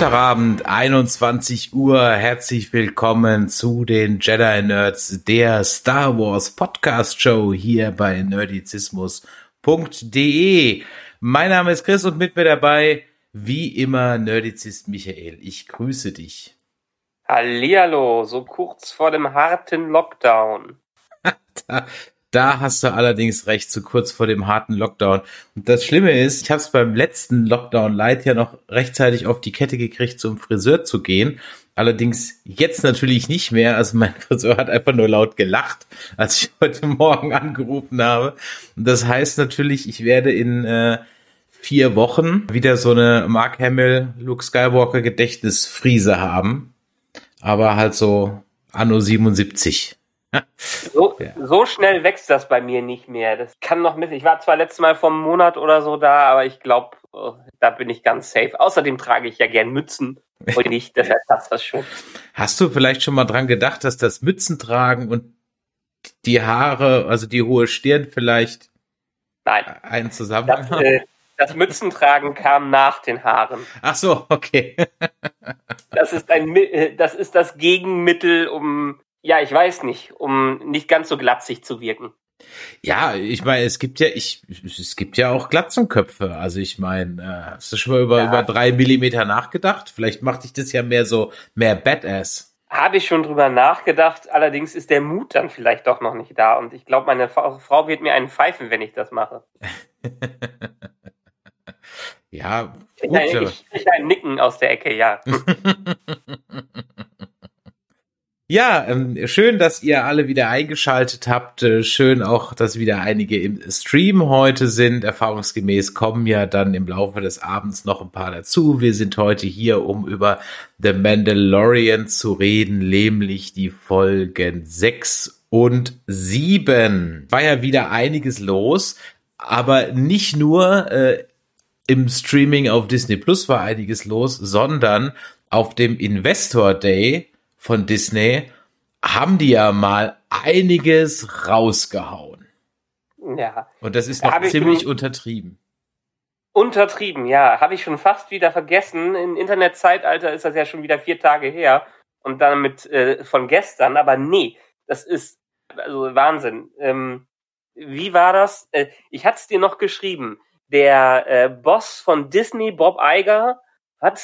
Montagabend, 21 Uhr. Herzlich willkommen zu den Jedi Nerds, der Star Wars Podcast Show hier bei nerdizismus.de. Mein Name ist Chris und mit mir dabei, wie immer, Nerdizist Michael. Ich grüße dich. Hallihallo, so kurz vor dem harten Lockdown. Da hast du allerdings recht, zu kurz vor dem harten Lockdown. Und das Schlimme ist, ich habe es beim letzten Lockdown Light ja noch rechtzeitig auf die Kette gekriegt, zum Friseur zu gehen. Allerdings jetzt natürlich nicht mehr. Also mein Friseur hat einfach nur laut gelacht, als ich heute Morgen angerufen habe. Und das heißt natürlich, ich werde in äh, vier Wochen wieder so eine Mark Hamill, Luke Skywalker Gedächtnisfriese haben. Aber halt so Anno 77. So, ja. so schnell wächst das bei mir nicht mehr. Das kann noch mit. Ich war zwar letztes Mal vor einem Monat oder so da, aber ich glaube, oh, da bin ich ganz safe. Außerdem trage ich ja gern Mützen und nicht, deshalb passt das schon. Hast du vielleicht schon mal dran gedacht, dass das Mützen tragen und die Haare, also die hohe Stirn vielleicht Nein. einen Zusammenhang das, äh, das Mützentragen kam nach den Haaren. Ach so, okay. das ist ein, äh, das ist das Gegenmittel, um ja, ich weiß nicht, um nicht ganz so glatzig zu wirken. Ja, ich meine, es gibt ja, ich, es gibt ja auch Glatzenköpfe. Also ich meine, äh, hast du schon mal über, ja. über drei Millimeter nachgedacht? Vielleicht macht dich das ja mehr so, mehr Badass. Habe ich schon drüber nachgedacht, allerdings ist der Mut dann vielleicht doch noch nicht da. Und ich glaube, meine Frau wird mir einen pfeifen, wenn ich das mache. ja, gut. Ich, ich ein Nicken aus der Ecke, ja. Ja, ähm, schön, dass ihr alle wieder eingeschaltet habt. Äh, schön auch, dass wieder einige im Stream heute sind. Erfahrungsgemäß kommen ja dann im Laufe des Abends noch ein paar dazu. Wir sind heute hier, um über The Mandalorian zu reden, nämlich die Folgen 6 und 7. War ja wieder einiges los, aber nicht nur äh, im Streaming auf Disney Plus war einiges los, sondern auf dem Investor Day von Disney haben die ja mal einiges rausgehauen. Ja. Und das ist noch ziemlich untertrieben. Untertrieben, ja. Habe ich schon fast wieder vergessen. Im Internetzeitalter ist das ja schon wieder vier Tage her. Und dann mit äh, von gestern. Aber nee, das ist also Wahnsinn. Ähm, wie war das? Äh, ich hatte es dir noch geschrieben. Der äh, Boss von Disney, Bob Iger, hat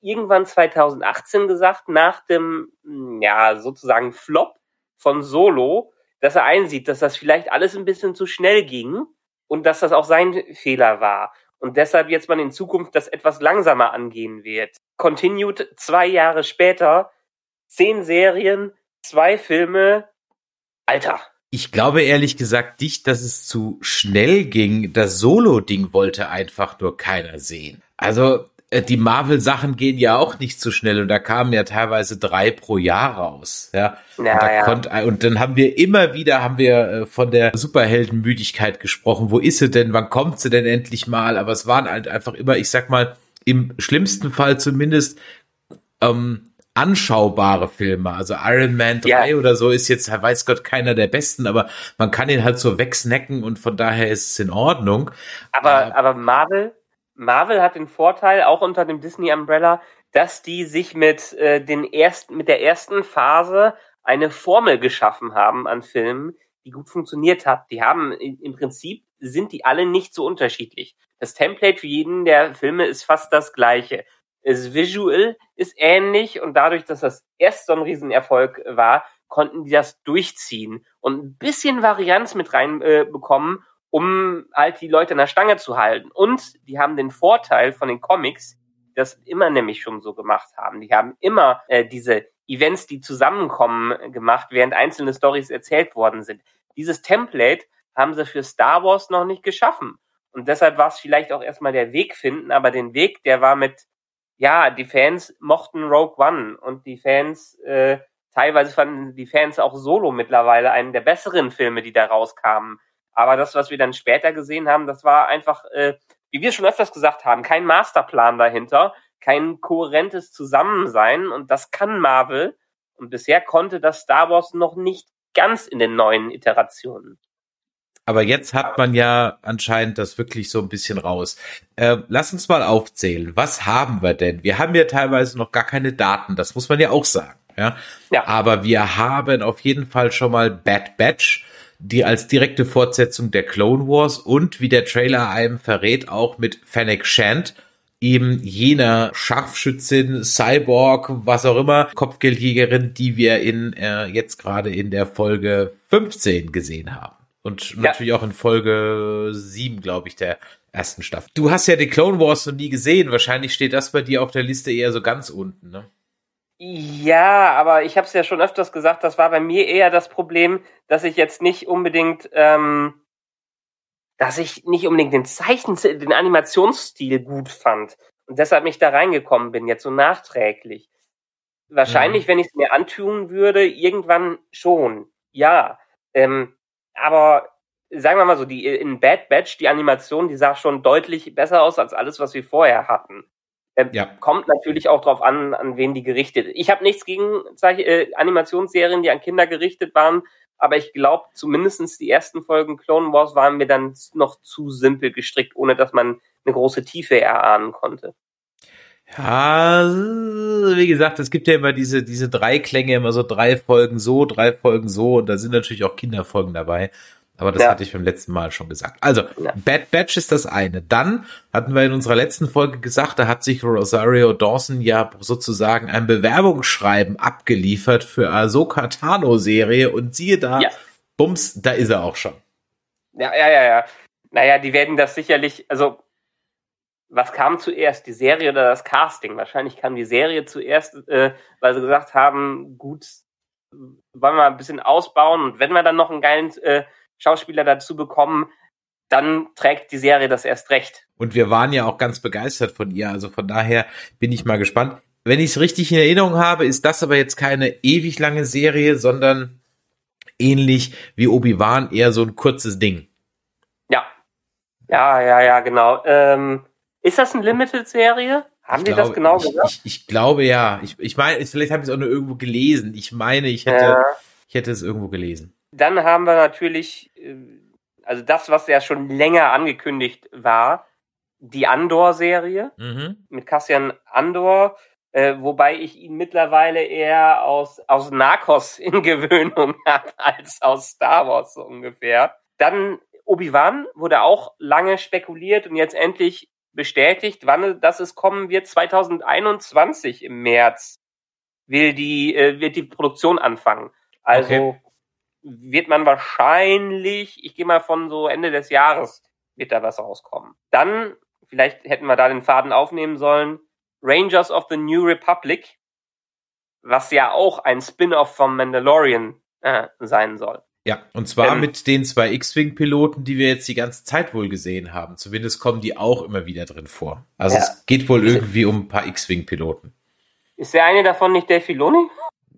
irgendwann 2018 gesagt, nach dem, hm, ja, sozusagen Flop von Solo, dass er einsieht, dass das vielleicht alles ein bisschen zu schnell ging und dass das auch sein Fehler war. Und deshalb jetzt man in Zukunft das etwas langsamer angehen wird. Continued zwei Jahre später, zehn Serien, zwei Filme. Alter. Ich glaube ehrlich gesagt nicht, dass es zu schnell ging. Das Solo-Ding wollte einfach nur keiner sehen. Also äh, die Marvel-Sachen gehen ja auch nicht so schnell und da kamen ja teilweise drei pro Jahr raus. Ja. ja, und, da ja. Konnt, und dann haben wir immer wieder haben wir äh, von der Superheldenmüdigkeit gesprochen. Wo ist sie denn? Wann kommt sie denn endlich mal? Aber es waren halt einfach immer, ich sag mal, im schlimmsten Fall zumindest ähm, anschaubare Filme. Also Iron Man 3 ja. oder so ist jetzt, weiß Gott, keiner der besten, aber man kann ihn halt so wegsnacken und von daher ist es in Ordnung. Aber, aber Marvel, Marvel hat den Vorteil, auch unter dem Disney Umbrella, dass die sich mit äh, den ersten, mit der ersten Phase eine Formel geschaffen haben an Filmen, die gut funktioniert hat. Die haben im Prinzip sind die alle nicht so unterschiedlich. Das Template für jeden der Filme ist fast das gleiche. Das Visual ist ähnlich und dadurch, dass das erst so ein Riesenerfolg war, konnten die das durchziehen und ein bisschen Varianz mit reinbekommen äh, um halt die Leute in der Stange zu halten. Und die haben den Vorteil von den Comics, das immer nämlich schon so gemacht haben. Die haben immer äh, diese Events, die zusammenkommen, gemacht, während einzelne Stories erzählt worden sind. Dieses Template haben sie für Star Wars noch nicht geschaffen. Und deshalb war es vielleicht auch erstmal der Weg finden, aber den Weg, der war mit, ja, die Fans mochten Rogue One und die Fans, äh, teilweise fanden die Fans auch Solo mittlerweile einen der besseren Filme, die da rauskamen. Aber das, was wir dann später gesehen haben, das war einfach, äh, wie wir schon öfters gesagt haben, kein Masterplan dahinter, kein kohärentes Zusammensein und das kann Marvel. Und bisher konnte das Star Wars noch nicht ganz in den neuen Iterationen. Aber jetzt hat man ja anscheinend das wirklich so ein bisschen raus. Äh, lass uns mal aufzählen. Was haben wir denn? Wir haben ja teilweise noch gar keine Daten. Das muss man ja auch sagen. Ja. ja. Aber wir haben auf jeden Fall schon mal Bad Batch, die als direkte Fortsetzung der Clone Wars und wie der Trailer einem verrät, auch mit Fennec Shand, eben jener Scharfschützin, Cyborg, was auch immer, Kopfgeldjägerin, die wir in äh, jetzt gerade in der Folge 15 gesehen haben. Und ja. natürlich auch in Folge 7, glaube ich, der ersten Staffel. Du hast ja die Clone Wars noch nie gesehen. Wahrscheinlich steht das bei dir auf der Liste eher so ganz unten, ne? Ja, aber ich habe es ja schon öfters gesagt, das war bei mir eher das Problem, dass ich jetzt nicht unbedingt, ähm, dass ich nicht unbedingt den Zeichen, den Animationsstil gut fand und deshalb mich da reingekommen bin, jetzt so nachträglich. Wahrscheinlich, mhm. wenn ich es mir antun würde, irgendwann schon, ja. Ähm, aber sagen wir mal so, die in Bad Batch, die Animation, die sah schon deutlich besser aus als alles, was wir vorher hatten. Ähm, ja. Kommt natürlich auch drauf an, an wen die gerichtet. Ich habe nichts gegen äh, Animationsserien, die an Kinder gerichtet waren, aber ich glaube, zumindestens die ersten Folgen Clone Wars waren mir dann noch zu simpel gestrickt, ohne dass man eine große Tiefe erahnen konnte. Ja, wie gesagt, es gibt ja immer diese, diese drei Klänge, immer so drei Folgen so, drei Folgen so und da sind natürlich auch Kinderfolgen dabei. Aber das ja. hatte ich beim letzten Mal schon gesagt. Also, ja. Bad Batch ist das eine. Dann hatten wir in unserer letzten Folge gesagt, da hat sich Rosario Dawson ja sozusagen ein Bewerbungsschreiben abgeliefert für Ahsoka Tano Serie und siehe da, ja. bums, da ist er auch schon. Ja, ja, ja, ja. Naja, die werden das sicherlich, also was kam zuerst, die Serie oder das Casting? Wahrscheinlich kam die Serie zuerst, äh, weil sie gesagt haben, gut, wollen wir ein bisschen ausbauen und wenn wir dann noch einen geilen äh, Schauspieler dazu bekommen, dann trägt die Serie das erst recht. Und wir waren ja auch ganz begeistert von ihr, also von daher bin ich mal gespannt. Wenn ich es richtig in Erinnerung habe, ist das aber jetzt keine ewig lange Serie, sondern ähnlich wie Obi-Wan eher so ein kurzes Ding. Ja. Ja, ja, ja, genau. Ähm, ist das eine Limited-Serie? Haben ich die glaube, das genau gesagt? Ich, ich, glaube ja. Ich, ich meine, vielleicht habe ich es auch nur irgendwo gelesen. Ich meine, ich hätte, ja. ich hätte es irgendwo gelesen. Dann haben wir natürlich, äh, also das, was ja schon länger angekündigt war, die Andor-Serie mhm. mit Cassian Andor, äh, wobei ich ihn mittlerweile eher aus, aus Narcos in Gewöhnung habe als aus Star Wars so ungefähr. Dann Obi-Wan wurde auch lange spekuliert und jetzt endlich bestätigt, wann das es kommen wird. 2021 im März will die, äh, wird die Produktion anfangen. Also okay wird man wahrscheinlich, ich gehe mal von so Ende des Jahres, wird da was rauskommen. Dann, vielleicht hätten wir da den Faden aufnehmen sollen, Rangers of the New Republic, was ja auch ein Spin-off vom Mandalorian äh, sein soll. Ja, und zwar ähm, mit den zwei X-Wing-Piloten, die wir jetzt die ganze Zeit wohl gesehen haben. Zumindest kommen die auch immer wieder drin vor. Also ja. es geht wohl irgendwie um ein paar X-Wing-Piloten. Ist der eine davon nicht der Filoni?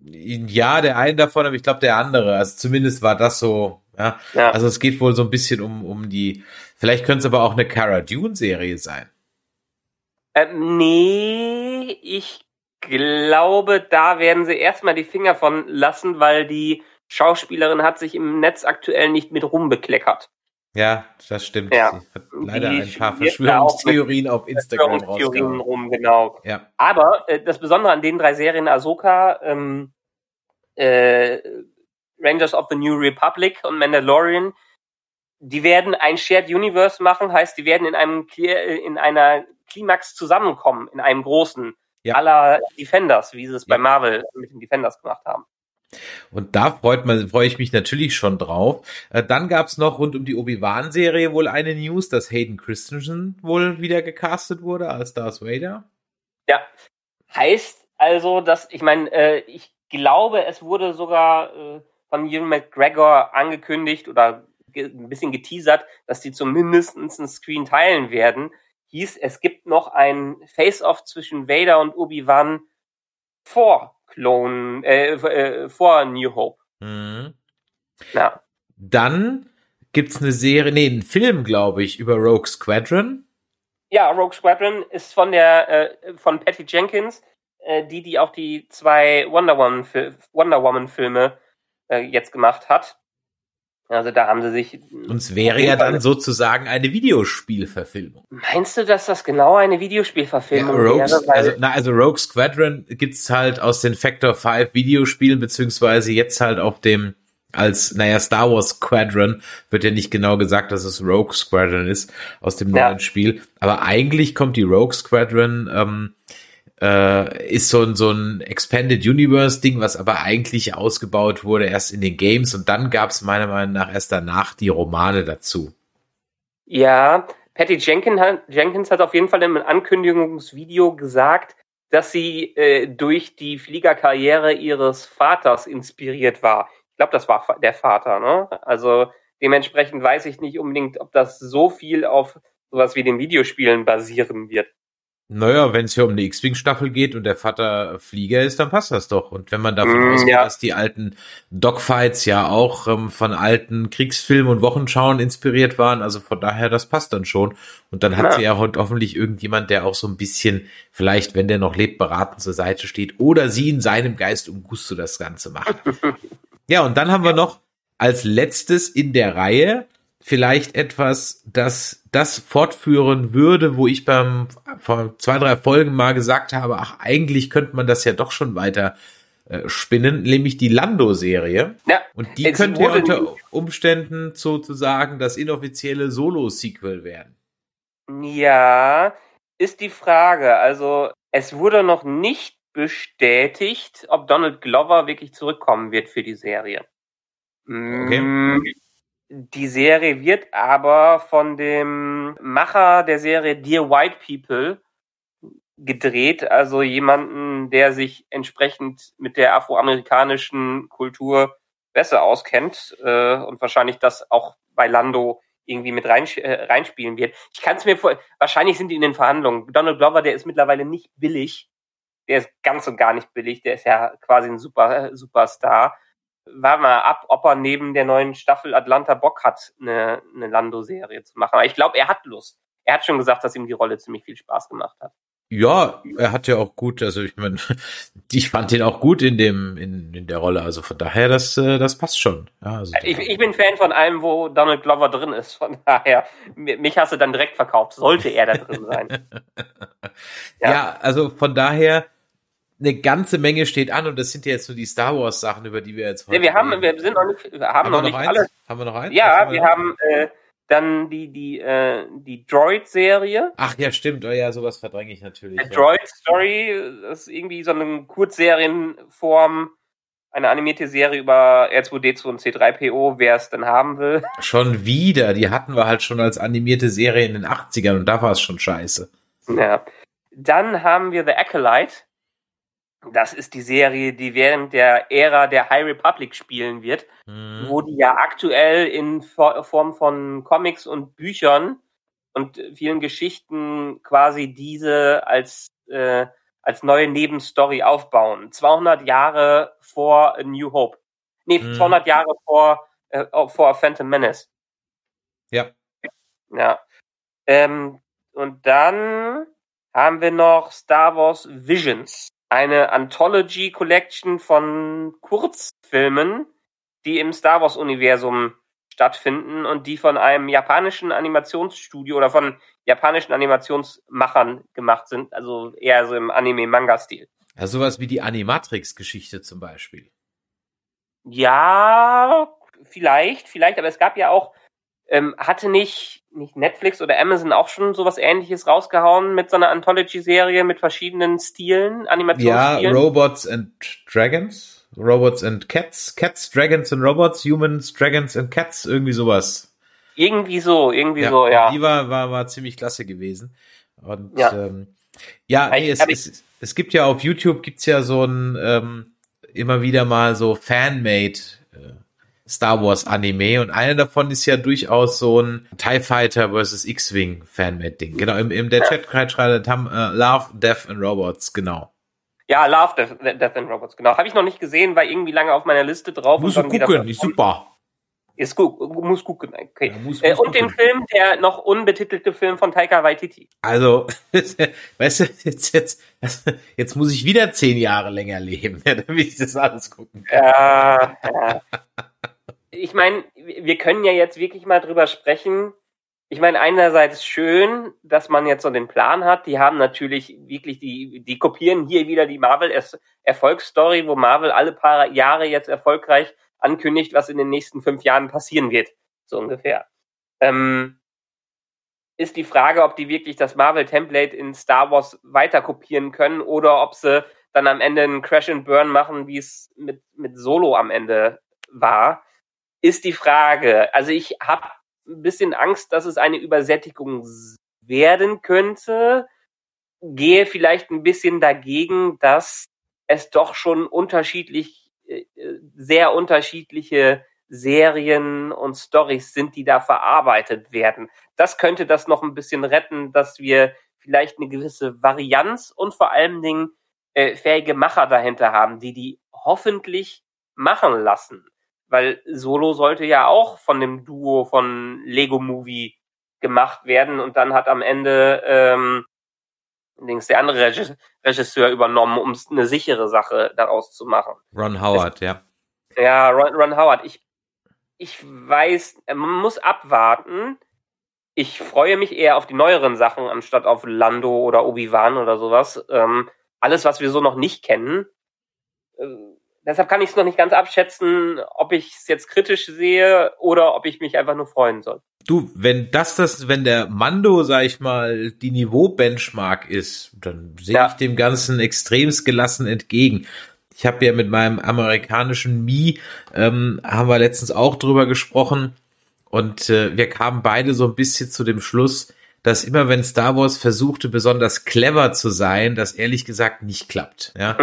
Ja, der eine davon, aber ich glaube der andere. Also zumindest war das so. Ja. ja. Also es geht wohl so ein bisschen um, um die. Vielleicht könnte es aber auch eine Cara Dune-Serie sein. Ähm, nee, ich glaube, da werden sie erstmal die Finger von lassen, weil die Schauspielerin hat sich im Netz aktuell nicht mit rumbekleckert. Ja, das stimmt. Ja. Leider ein paar Verschwörungstheorien auf Instagram Verschwörungstheorien rum, genau. Ja. Aber äh, das Besondere an den drei Serien Ahsoka, ähm, äh, Rangers of the New Republic und Mandalorian, die werden ein Shared Universe machen, heißt, die werden in einem äh, in einer Klimax zusammenkommen, in einem großen, ja. aller Defenders, wie sie es ja. bei Marvel mit den Defenders gemacht haben. Und da freut man, freue ich mich natürlich schon drauf. Äh, dann gab's noch rund um die Obi-Wan-Serie wohl eine News, dass Hayden Christensen wohl wieder gecastet wurde als Darth Vader. Ja, heißt also, dass ich meine, äh, ich glaube, es wurde sogar äh, von Ewan McGregor angekündigt oder ein bisschen geteasert, dass die zumindest einen Screen teilen werden. Hieß, es gibt noch ein Face-Off zwischen Vader und Obi-Wan vor Clone, äh, äh, vor New Hope. Mhm. Ja. Dann gibt's eine Serie, nee, einen Film, glaube ich, über Rogue Squadron. Ja, Rogue Squadron ist von der äh, von Patty Jenkins, äh, die die auch die zwei Wonder Woman Wonder Woman Filme äh, jetzt gemacht hat. Also da haben sie sich. Und es wäre ja dann sozusagen eine Videospielverfilmung. Meinst du, dass das genau eine Videospielverfilmung ja, Rogues, wäre? Also, na, also Rogue Squadron gibt's halt aus den Factor 5 Videospielen, beziehungsweise jetzt halt auf dem als, naja, Star Wars Squadron wird ja nicht genau gesagt, dass es Rogue Squadron ist aus dem ja. neuen Spiel. Aber eigentlich kommt die Rogue Squadron, ähm, äh, ist so ein, so ein Expanded Universe Ding, was aber eigentlich ausgebaut wurde erst in den Games und dann gab es meiner Meinung nach erst danach die Romane dazu. Ja, Patty Jenkins hat, Jenkins hat auf jeden Fall im Ankündigungsvideo gesagt, dass sie äh, durch die Fliegerkarriere ihres Vaters inspiriert war glaube, das war der Vater, ne? Also dementsprechend weiß ich nicht unbedingt, ob das so viel auf sowas wie den Videospielen basieren wird. Naja, wenn es hier um eine X-Wing-Staffel geht und der Vater Flieger ist, dann passt das doch. Und wenn man davon mm, ausgeht, ja. dass die alten Dogfights ja auch ähm, von alten Kriegsfilmen und Wochenschauen inspiriert waren, also von daher, das passt dann schon. Und dann hat ja. sie ja hoffentlich irgendjemand, der auch so ein bisschen, vielleicht, wenn der noch lebt, beratend zur Seite steht oder sie in seinem Geist um Gusto das Ganze macht. Ja, und dann haben wir noch als letztes in der Reihe vielleicht etwas, das das fortführen würde, wo ich beim vor zwei, drei Folgen mal gesagt habe, ach, eigentlich könnte man das ja doch schon weiter äh, spinnen, nämlich die Lando-Serie. Ja, und die könnte ja unter Umständen sozusagen das inoffizielle Solo-Sequel werden. Ja, ist die Frage. Also es wurde noch nicht bestätigt, ob Donald Glover wirklich zurückkommen wird für die Serie. Okay. Die Serie wird aber von dem Macher der Serie Dear White People gedreht, also jemanden, der sich entsprechend mit der afroamerikanischen Kultur besser auskennt äh, und wahrscheinlich das auch bei Lando irgendwie mit rein, äh, reinspielen wird. Ich kann es mir vor, wahrscheinlich sind die in den Verhandlungen. Donald Glover, der ist mittlerweile nicht billig der ist ganz und gar nicht billig, der ist ja quasi ein super äh, Superstar. War mal ab, ob er neben der neuen Staffel Atlanta Bock hat, eine, eine Lando-Serie zu machen. Aber ich glaube, er hat Lust. Er hat schon gesagt, dass ihm die Rolle ziemlich viel Spaß gemacht hat. Ja, er hat ja auch gut, also ich meine, ich fand ihn auch gut in dem in, in der Rolle, also von daher das äh, das passt schon. Ja, also ich, ich bin Fan von allem, wo Donald Glover drin ist, von daher mich hast du dann direkt verkauft, sollte er da drin sein. ja. ja, also von daher eine ganze Menge steht an und das sind ja jetzt so die Star Wars Sachen, über die wir jetzt heute. Nee, wir haben, wir sind noch nicht, wir haben, haben noch, wir noch nicht eins? Haben wir noch eins? Ja, wir, wir haben äh, dann die die äh, die Droid-Serie. Ach ja, stimmt. Oh ja, sowas verdränge ich natürlich. Ja. Droid Story das ist irgendwie so eine Kurzserienform, eine animierte Serie über R2D2 und C3PO, wer es denn haben will. Schon wieder. Die hatten wir halt schon als animierte Serie in den 80ern und da war es schon scheiße. Ja. Dann haben wir The Acolyte. Das ist die Serie, die während der Ära der High Republic spielen wird, mhm. wo die ja aktuell in Form von Comics und Büchern und vielen Geschichten quasi diese als äh, als neue Nebenstory aufbauen. 200 Jahre vor A New Hope. Nee, mhm. 200 Jahre vor äh, vor Phantom Menace. Ja. Ja. Ähm, und dann haben wir noch Star Wars Visions eine Anthology Collection von Kurzfilmen, die im Star Wars Universum stattfinden und die von einem japanischen Animationsstudio oder von japanischen Animationsmachern gemacht sind, also eher so im Anime-Manga-Stil. Ja, sowas wie die Animatrix-Geschichte zum Beispiel. Ja, vielleicht, vielleicht, aber es gab ja auch ähm, hatte nicht, nicht Netflix oder Amazon auch schon sowas ähnliches rausgehauen mit so einer Anthology-Serie mit verschiedenen Stilen, Animationsstilen? Ja, Robots and Dragons, Robots and Cats, Cats, Dragons and Robots, Humans, Dragons and Cats, irgendwie sowas. Irgendwie so, irgendwie ja, so, ja. Die war, war, war ziemlich klasse gewesen. Und ja, ähm, ja nee, es, es, es gibt ja auf YouTube gibt's ja so ein ähm, immer wieder mal so Fanmade Star Wars Anime und einer davon ist ja durchaus so ein TIE Fighter vs. X-Wing Fanmade Ding. Genau, im, im der Chat schreibt haben uh, Love, Death and Robots, genau. Ja, Love, Death, Death and Robots, genau. Habe ich noch nicht gesehen, war irgendwie lange auf meiner Liste drauf. Muss und gucken, ist super. Ist gut, muss gucken, okay. Ja, muss, äh, muss und gucken. den Film, der noch unbetitelte Film von Taika Waititi. Also, weißt du, jetzt, jetzt, jetzt muss ich wieder zehn Jahre länger leben, damit ich das alles gucken kann. Ja, ja. Ich meine, wir können ja jetzt wirklich mal drüber sprechen. Ich meine, einerseits schön, dass man jetzt so den Plan hat. Die haben natürlich wirklich die, die kopieren hier wieder die Marvel Erfolgsstory, wo Marvel alle paar Jahre jetzt erfolgreich ankündigt, was in den nächsten fünf Jahren passieren wird, so ungefähr. Ähm, ist die Frage, ob die wirklich das Marvel-Template in Star Wars weiter kopieren können oder ob sie dann am Ende einen Crash and Burn machen, wie es mit, mit Solo am Ende war, ist die Frage. Also ich habe ein bisschen Angst, dass es eine Übersättigung werden könnte, gehe vielleicht ein bisschen dagegen, dass es doch schon unterschiedlich äh, sehr unterschiedliche Serien und Stories sind, die da verarbeitet werden. Das könnte das noch ein bisschen retten, dass wir vielleicht eine gewisse Varianz und vor allen Dingen äh, fähige Macher dahinter haben, die die hoffentlich machen lassen. Weil Solo sollte ja auch von dem Duo von Lego Movie gemacht werden und dann hat am Ende ähm, links der andere Regisseur übernommen, um eine sichere Sache daraus zu machen. Ron Howard, es, ja. Ja, Ron, Ron Howard. Ich, ich weiß, man muss abwarten. Ich freue mich eher auf die neueren Sachen, anstatt auf Lando oder Obi-Wan oder sowas. Ähm, alles, was wir so noch nicht kennen. Äh, deshalb kann ich es noch nicht ganz abschätzen, ob ich es jetzt kritisch sehe oder ob ich mich einfach nur freuen soll. Du, wenn das das, wenn der Mando, sag ich mal, die Niveau-Benchmark ist, dann sehe ja. ich dem Ganzen extremst gelassen entgegen. Ich habe ja mit meinem amerikanischen Mi, ähm, haben wir letztens auch drüber gesprochen und äh, wir kamen beide so ein bisschen zu dem Schluss, dass immer wenn Star Wars versuchte, besonders clever zu sein, das ehrlich gesagt nicht klappt. Ja?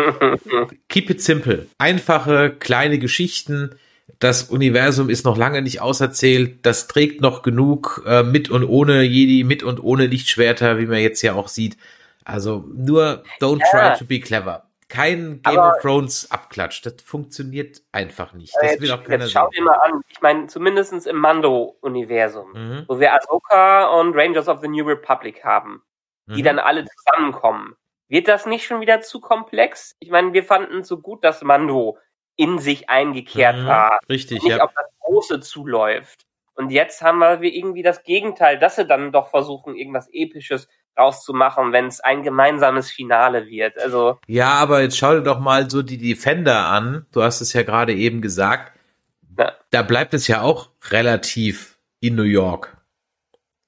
Keep it simple. Einfache, kleine Geschichten. Das Universum ist noch lange nicht auserzählt. Das trägt noch genug äh, mit und ohne Jedi, mit und ohne Lichtschwerter, wie man jetzt ja auch sieht. Also nur don't ja. try to be clever kein Game Aber of Thrones abklatscht. Das funktioniert einfach nicht. Das jetzt, will auch keiner jetzt schau dir mal an. Ich meine, zumindest im Mando-Universum, mhm. wo wir Ahsoka und Rangers of the New Republic haben, die mhm. dann alle zusammenkommen. Wird das nicht schon wieder zu komplex? Ich meine, wir fanden so gut, dass Mando in sich eingekehrt mhm. war. Richtig, nicht ja. auf das Große zuläuft. Und jetzt haben wir irgendwie das Gegenteil, dass sie dann doch versuchen, irgendwas Episches rauszumachen, wenn es ein gemeinsames Finale wird. Also ja, aber jetzt schau dir doch mal so die Defender an. Du hast es ja gerade eben gesagt. Ja. Da bleibt es ja auch relativ in New York.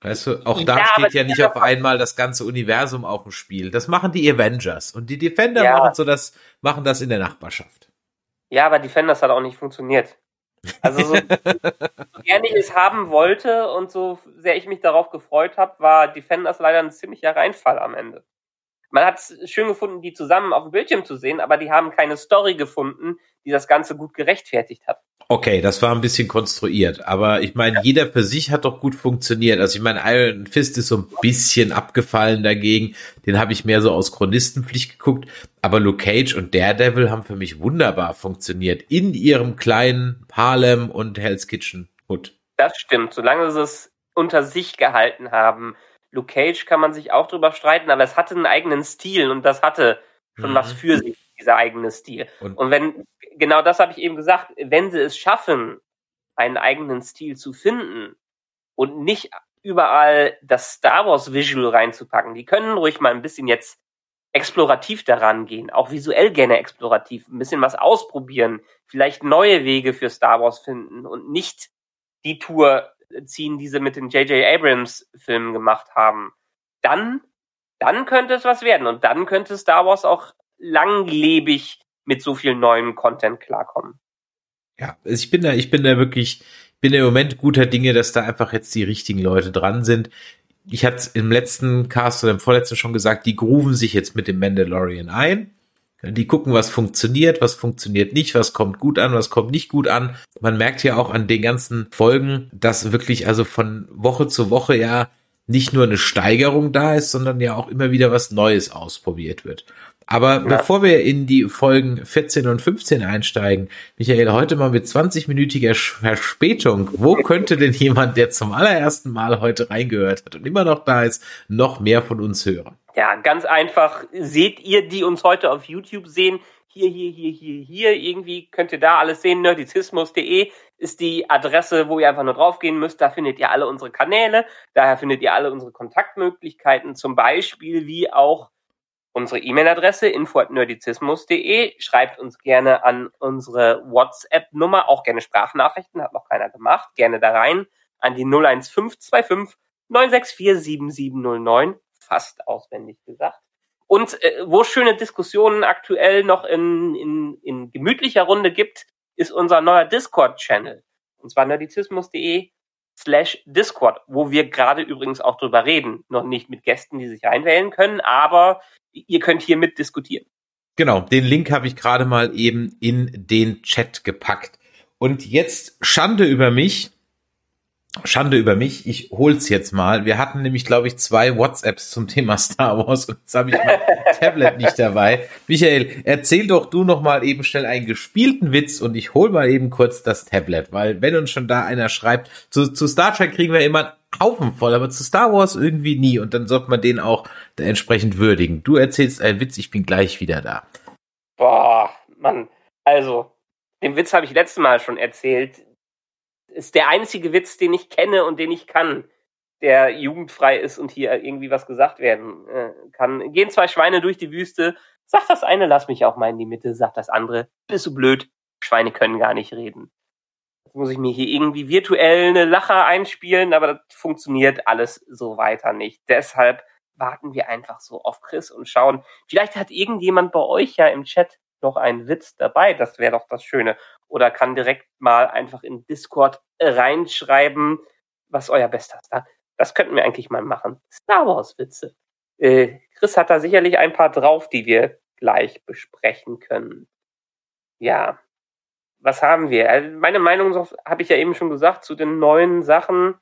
Weißt du, auch da ja, steht ja nicht auf einmal das ganze Universum auf dem Spiel. Das machen die Avengers und die Defender ja. machen so das, machen das in der Nachbarschaft. Ja, aber Defenders hat auch nicht funktioniert. Also so, so gerne ich es haben wollte und so sehr ich mich darauf gefreut habe, war Defenders leider ein ziemlicher Reinfall am Ende. Man hat es schön gefunden, die zusammen auf dem Bildschirm zu sehen, aber die haben keine Story gefunden, die das Ganze gut gerechtfertigt hat. Okay, das war ein bisschen konstruiert, aber ich meine, jeder für sich hat doch gut funktioniert. Also ich meine, Iron Fist ist so ein bisschen abgefallen dagegen. Den habe ich mehr so aus Chronistenpflicht geguckt. Aber Luke Cage und Daredevil haben für mich wunderbar funktioniert in ihrem kleinen Harlem und Hell's Kitchen Hut. Das stimmt, solange sie es unter sich gehalten haben. Luke Cage kann man sich auch drüber streiten, aber es hatte einen eigenen Stil und das hatte schon mhm. was für sich dieser eigene Stil. Und, und wenn, genau das habe ich eben gesagt, wenn sie es schaffen, einen eigenen Stil zu finden und nicht überall das Star Wars Visual reinzupacken, die können ruhig mal ein bisschen jetzt explorativ daran gehen, auch visuell gerne explorativ, ein bisschen was ausprobieren, vielleicht neue Wege für Star Wars finden und nicht die Tour ziehen, die sie mit den J.J. Abrams Filmen gemacht haben. Dann, dann könnte es was werden und dann könnte Star Wars auch langlebig mit so viel neuem Content klarkommen. Ja, also ich bin da, ich bin da wirklich, bin im Moment guter Dinge, dass da einfach jetzt die richtigen Leute dran sind. Ich hatte im letzten Cast oder im vorletzten schon gesagt, die grooven sich jetzt mit dem Mandalorian ein. Die gucken, was funktioniert, was funktioniert nicht, was kommt gut an, was kommt nicht gut an. Man merkt ja auch an den ganzen Folgen, dass wirklich also von Woche zu Woche ja nicht nur eine Steigerung da ist, sondern ja auch immer wieder was Neues ausprobiert wird. Aber ja. bevor wir in die Folgen 14 und 15 einsteigen, Michael, heute mal mit 20-minütiger Verspätung, wo könnte denn jemand, der zum allerersten Mal heute reingehört hat und immer noch da ist, noch mehr von uns hören? Ja, ganz einfach. Seht ihr, die uns heute auf YouTube sehen, hier, hier, hier, hier, hier, irgendwie könnt ihr da alles sehen. Nerdizismus.de ist die Adresse, wo ihr einfach nur draufgehen müsst. Da findet ihr alle unsere Kanäle. Daher findet ihr alle unsere Kontaktmöglichkeiten. Zum Beispiel wie auch unsere E-Mail-Adresse info.nerdizismus.de. Schreibt uns gerne an unsere WhatsApp-Nummer, auch gerne Sprachnachrichten, hat noch keiner gemacht. Gerne da rein an die 01525 964 7709 fast auswendig gesagt. Und äh, wo schöne Diskussionen aktuell noch in, in, in gemütlicher Runde gibt, ist unser neuer Discord-Channel. Und zwar nerdizismus.de slash Discord, wo wir gerade übrigens auch drüber reden. Noch nicht mit Gästen, die sich einwählen können, aber ihr könnt hier mit diskutieren. Genau, den Link habe ich gerade mal eben in den Chat gepackt. Und jetzt Schande über mich. Schande über mich, ich hol's jetzt mal. Wir hatten nämlich, glaube ich, zwei WhatsApps zum Thema Star Wars und jetzt habe ich mein Tablet nicht dabei. Michael, erzähl doch du noch mal eben schnell einen gespielten Witz und ich hol mal eben kurz das Tablet, weil wenn uns schon da einer schreibt, zu, zu Star Trek kriegen wir immer einen Haufen voll, aber zu Star Wars irgendwie nie und dann sollte man den auch entsprechend würdigen. Du erzählst einen Witz, ich bin gleich wieder da. Boah, Mann, also, den Witz habe ich letztes Mal schon erzählt ist der einzige Witz, den ich kenne und den ich kann, der jugendfrei ist und hier irgendwie was gesagt werden äh, kann. Gehen zwei Schweine durch die Wüste, sagt das eine, lass mich auch mal in die Mitte, sagt das andere, bist du blöd, Schweine können gar nicht reden. Jetzt muss ich mir hier irgendwie virtuell eine Lacher einspielen, aber das funktioniert alles so weiter nicht. Deshalb warten wir einfach so auf Chris und schauen. Vielleicht hat irgendjemand bei euch ja im Chat noch einen Witz dabei. Das wäre doch das Schöne oder kann direkt mal einfach in Discord reinschreiben, was euer Bester ist. Das könnten wir eigentlich mal machen. Star Wars Witze. Äh, Chris hat da sicherlich ein paar drauf, die wir gleich besprechen können. Ja. Was haben wir? Also meine Meinung habe ich ja eben schon gesagt zu den neuen Sachen.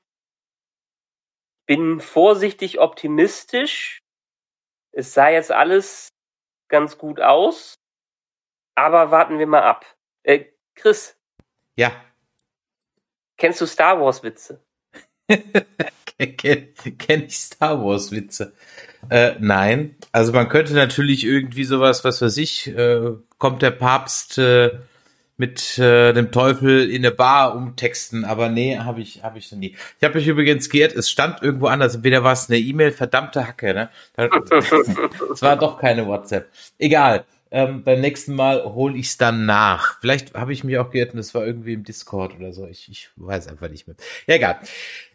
Bin vorsichtig optimistisch. Es sah jetzt alles ganz gut aus. Aber warten wir mal ab. Äh, Chris. Ja. Kennst du Star Wars Witze? Kenn, kenn ich Star Wars Witze? Äh, nein. Also man könnte natürlich irgendwie sowas, was weiß ich, äh, kommt der Papst äh, mit äh, dem Teufel in eine Bar umtexten, aber nee, habe ich habe ich noch nie. Ich habe mich übrigens geirrt, es stand irgendwo anders, entweder war es eine E-Mail, verdammte Hacke, ne? Es war doch keine WhatsApp. Egal. Ähm, beim nächsten Mal hole ich es dann nach. Vielleicht habe ich mich auch geirrt und es war irgendwie im Discord oder so. Ich, ich weiß einfach nicht mehr. Ja, egal.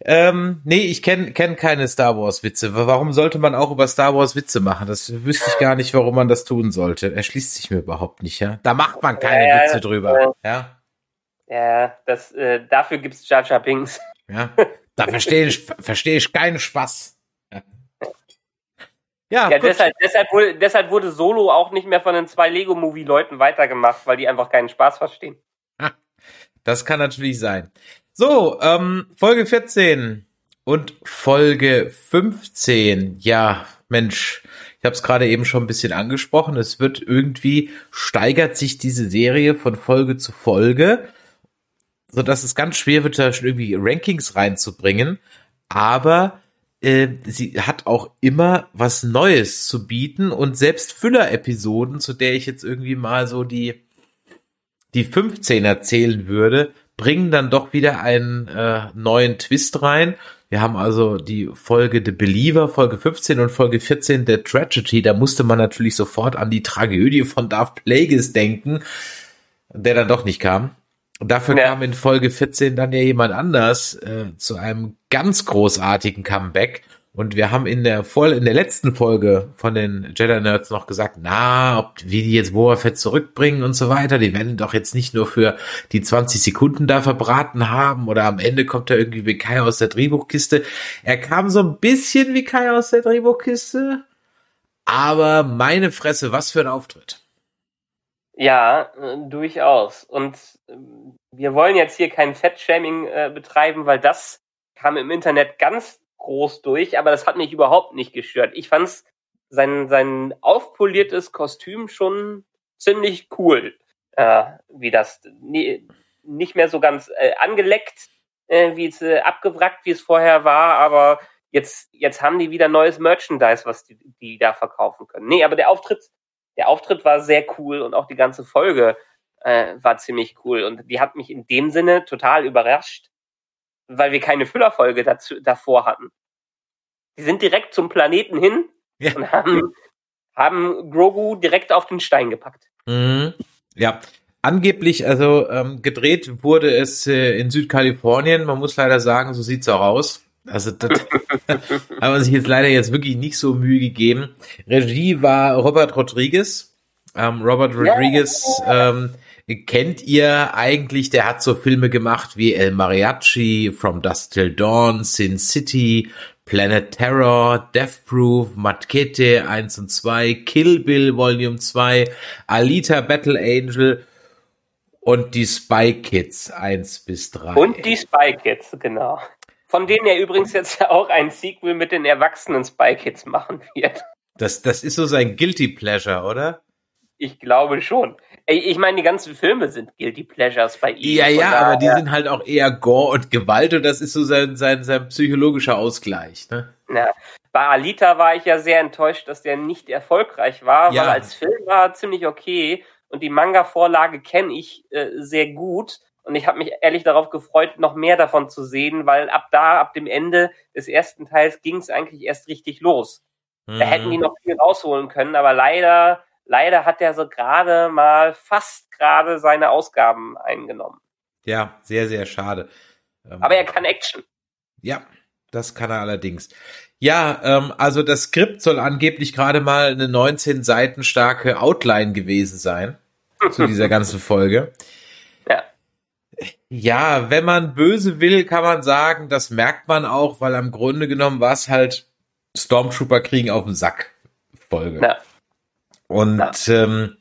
Ähm, nee, ich kenne kenn keine Star Wars Witze. Warum sollte man auch über Star Wars Witze machen? Das wüsste ich gar nicht, warum man das tun sollte. Erschließt sich mir überhaupt nicht, ja. Da macht man keine ja, Witze drüber, ja. Ja, das, äh, dafür gibt's Jar Binks. Ja, da verstehe ich, verstehe ich keinen Spaß. Ja, ja deshalb, deshalb, wurde, deshalb wurde Solo auch nicht mehr von den zwei Lego-Movie-Leuten weitergemacht, weil die einfach keinen Spaß verstehen. Das kann natürlich sein. So, ähm, Folge 14 und Folge 15. Ja, Mensch, ich habe es gerade eben schon ein bisschen angesprochen. Es wird irgendwie steigert sich diese Serie von Folge zu Folge, so dass es ganz schwer wird, da schon irgendwie Rankings reinzubringen. Aber äh, sie hat auch immer was Neues zu bieten und selbst Füller-Episoden, zu der ich jetzt irgendwie mal so die, die 15 erzählen würde, bringen dann doch wieder einen äh, neuen Twist rein. Wir haben also die Folge The Believer, Folge 15 und Folge 14 der Tragedy. Da musste man natürlich sofort an die Tragödie von Darth Plagueis denken, der dann doch nicht kam. Und dafür ja. kam in Folge 14 dann ja jemand anders äh, zu einem ganz großartigen Comeback. Und wir haben in der voll in der letzten Folge von den Jedi Nerds noch gesagt, na, ob wie die jetzt Boba Fett zurückbringen und so weiter, die werden doch jetzt nicht nur für die 20 Sekunden da verbraten haben oder am Ende kommt er irgendwie wie Kai aus der Drehbuchkiste. Er kam so ein bisschen wie Kai aus der Drehbuchkiste, aber meine Fresse, was für ein Auftritt. Ja, äh, durchaus. Und äh, wir wollen jetzt hier kein Fettshaming äh, betreiben, weil das kam im Internet ganz groß durch, aber das hat mich überhaupt nicht gestört. Ich fand's sein, sein aufpoliertes Kostüm schon ziemlich cool, äh, wie das nie, nicht mehr so ganz äh, angeleckt, äh, wie es äh, abgewrackt, wie es vorher war, aber jetzt, jetzt haben die wieder neues Merchandise, was die, die da verkaufen können. Nee, aber der Auftritt, der Auftritt war sehr cool und auch die ganze Folge äh, war ziemlich cool und die hat mich in dem Sinne total überrascht, weil wir keine Füllerfolge dazu, davor hatten. Die sind direkt zum Planeten hin ja. und haben, haben Grogu direkt auf den Stein gepackt. Mhm. Ja, angeblich, also ähm, gedreht wurde es äh, in Südkalifornien. Man muss leider sagen, so sieht's auch aus. Also das haben wir sich jetzt leider jetzt wirklich nicht so Mühe gegeben. Regie war Robert Rodriguez. Ähm, Robert Rodriguez ähm, kennt ihr eigentlich, der hat so Filme gemacht wie El Mariachi, From Dust Till Dawn, Sin City, Planet Terror, Death Proof, Matkete 1 und 2, Kill Bill Volume 2, Alita Battle Angel und die Spy Kids 1 bis 3. Und die Spy Kids, genau. Von denen er übrigens jetzt auch ein Sequel mit den erwachsenen Spy Kids machen wird. Das, das ist so sein Guilty Pleasure, oder? Ich glaube schon. Ich meine, die ganzen Filme sind Guilty Pleasures bei ihm. Ja, ja, aber die sind halt auch eher Gore und Gewalt und das ist so sein, sein, sein psychologischer Ausgleich. Ne? Ja. Bei Alita war ich ja sehr enttäuscht, dass der nicht erfolgreich war, ja. weil als Film war ziemlich okay und die Manga-Vorlage kenne ich äh, sehr gut. Und ich habe mich ehrlich darauf gefreut, noch mehr davon zu sehen, weil ab da, ab dem Ende des ersten Teils ging es eigentlich erst richtig los. Mhm. Da hätten die noch viel rausholen können, aber leider Leider hat er so gerade mal fast gerade seine Ausgaben eingenommen. Ja, sehr, sehr schade. Ähm, Aber er kann Action. Ja, das kann er allerdings. Ja, ähm, also das Skript soll angeblich gerade mal eine 19 Seiten starke Outline gewesen sein zu dieser ganzen Folge. Ja. Ja, wenn man böse will, kann man sagen, das merkt man auch, weil am Grunde genommen war es halt Stormtrooper kriegen auf den Sack Folge. Ja. Und ja. ähm,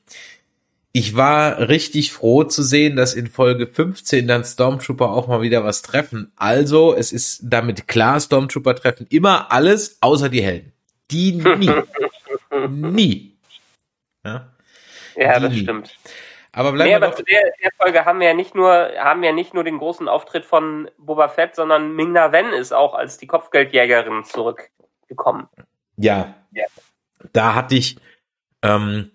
ich war richtig froh zu sehen, dass in Folge 15 dann Stormtrooper auch mal wieder was treffen. Also, es ist damit klar, Stormtrooper treffen immer alles außer die Helden. Die nie. nie. Ja, ja das nie. stimmt. Aber bleiben nee, aber zu der, der, Folge haben wir ja nicht nur, haben wir nicht nur den großen Auftritt von Boba Fett, sondern Ming-Na Wen ist auch als die Kopfgeldjägerin zurückgekommen. Ja. ja. Da hatte ich, ähm,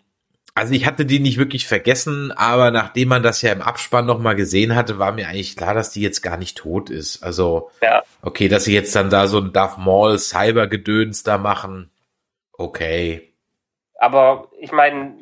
also ich hatte die nicht wirklich vergessen, aber nachdem man das ja im Abspann nochmal gesehen hatte, war mir eigentlich klar, dass die jetzt gar nicht tot ist. Also, ja. okay, dass sie jetzt dann da so ein Darth Maul Cyber-Gedöns da machen, okay. Aber ich meine,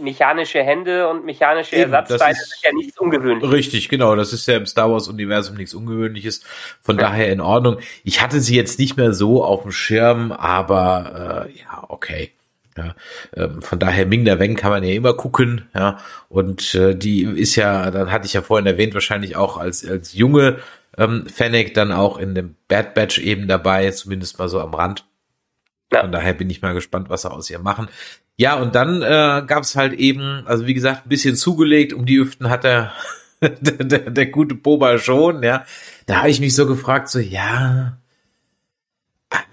mechanische Hände und mechanische Eben, Ersatzteile ist, sind ja nichts Ungewöhnliches. Richtig, genau. Das ist ja im Star Wars-Universum nichts Ungewöhnliches. Von ja. daher in Ordnung. Ich hatte sie jetzt nicht mehr so auf dem Schirm, aber äh, ja, okay. Ja, ähm, von daher Ming der Weng kann man ja immer gucken, ja. Und äh, die ist ja, dann hatte ich ja vorhin erwähnt, wahrscheinlich auch als als junge ähm, Fennec dann auch in dem Bad Batch eben dabei, zumindest mal so am Rand. Ja. Von daher bin ich mal gespannt, was sie aus ihr machen. Ja, und dann äh, gab es halt eben, also wie gesagt, ein bisschen zugelegt, um die Hüften hat der, der, der, der gute Boba schon, ja. Da habe ich mich so gefragt, so, ja,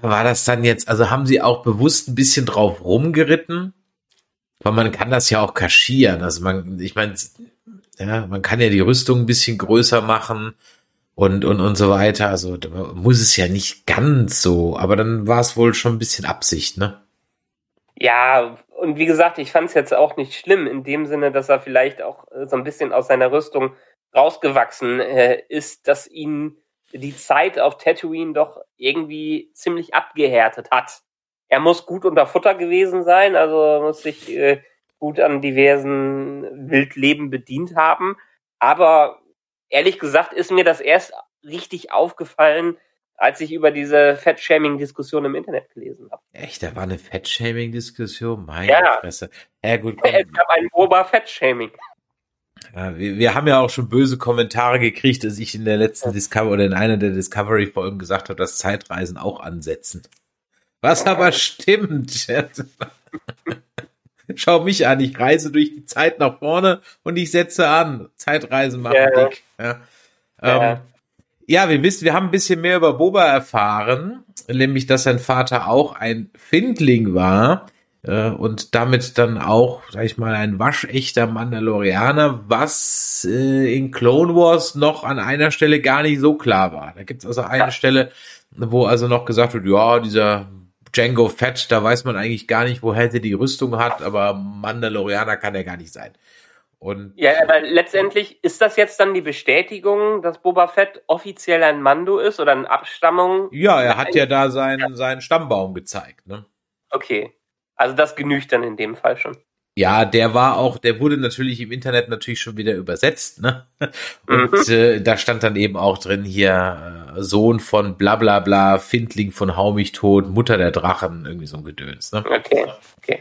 war das dann jetzt, also haben sie auch bewusst ein bisschen drauf rumgeritten? Weil man kann das ja auch kaschieren. Also man, ich meine, ja, man kann ja die Rüstung ein bisschen größer machen und, und, und so weiter. Also muss es ja nicht ganz so, aber dann war es wohl schon ein bisschen Absicht, ne? Ja, und wie gesagt, ich fand es jetzt auch nicht schlimm, in dem Sinne, dass er vielleicht auch äh, so ein bisschen aus seiner Rüstung rausgewachsen äh, ist, dass ihn die Zeit auf Tatooine doch irgendwie ziemlich abgehärtet hat. Er muss gut unter Futter gewesen sein, also muss sich äh, gut an diversen Wildleben bedient haben. Aber ehrlich gesagt ist mir das erst richtig aufgefallen, als ich über diese Fettshaming-Diskussion im Internet gelesen habe. Echt, da war eine Fettshaming-Diskussion? Meine ja. Fresse. Ja, gut. Komm. Es gab ein Ober-Fettshaming. Ja, wir, wir haben ja auch schon böse Kommentare gekriegt, dass ich in der letzten Discovery oder in einer der Discovery-Folgen gesagt habe, dass Zeitreisen auch ansetzen. Was aber stimmt. schau mich an, ich reise durch die Zeit nach vorne und ich setze an. Zeitreise machen Ja. dick. Ja. Ja. Ähm, ja, wir wissen, wir haben ein bisschen mehr über Boba erfahren, nämlich, dass sein Vater auch ein Findling war äh, und damit dann auch, sag ich mal, ein waschechter Mandalorianer, was äh, in Clone Wars noch an einer Stelle gar nicht so klar war. Da gibt's also eine Ja. Stelle, wo also noch gesagt wird, ja, dieser Django Fett, da weiß man eigentlich gar nicht, woher der die Rüstung hat, aber Mandalorianer kann er gar nicht sein. Und Ja, aber letztendlich ist das jetzt dann die Bestätigung, dass Boba Fett offiziell ein Mando ist oder eine Abstammung? ja, er hat ja da seinen, seinen Stammbaum gezeigt, ne? Okay. Also das genügt dann in dem Fall schon. Ja, der war auch, der wurde natürlich im Internet natürlich schon wieder übersetzt, ne? Und Mhm. äh, da stand dann eben auch drin hier äh, Sohn von bla bla bla, Findling von Hau mich tot, Mutter der Drachen, irgendwie so ein Gedöns, ne? Okay, okay.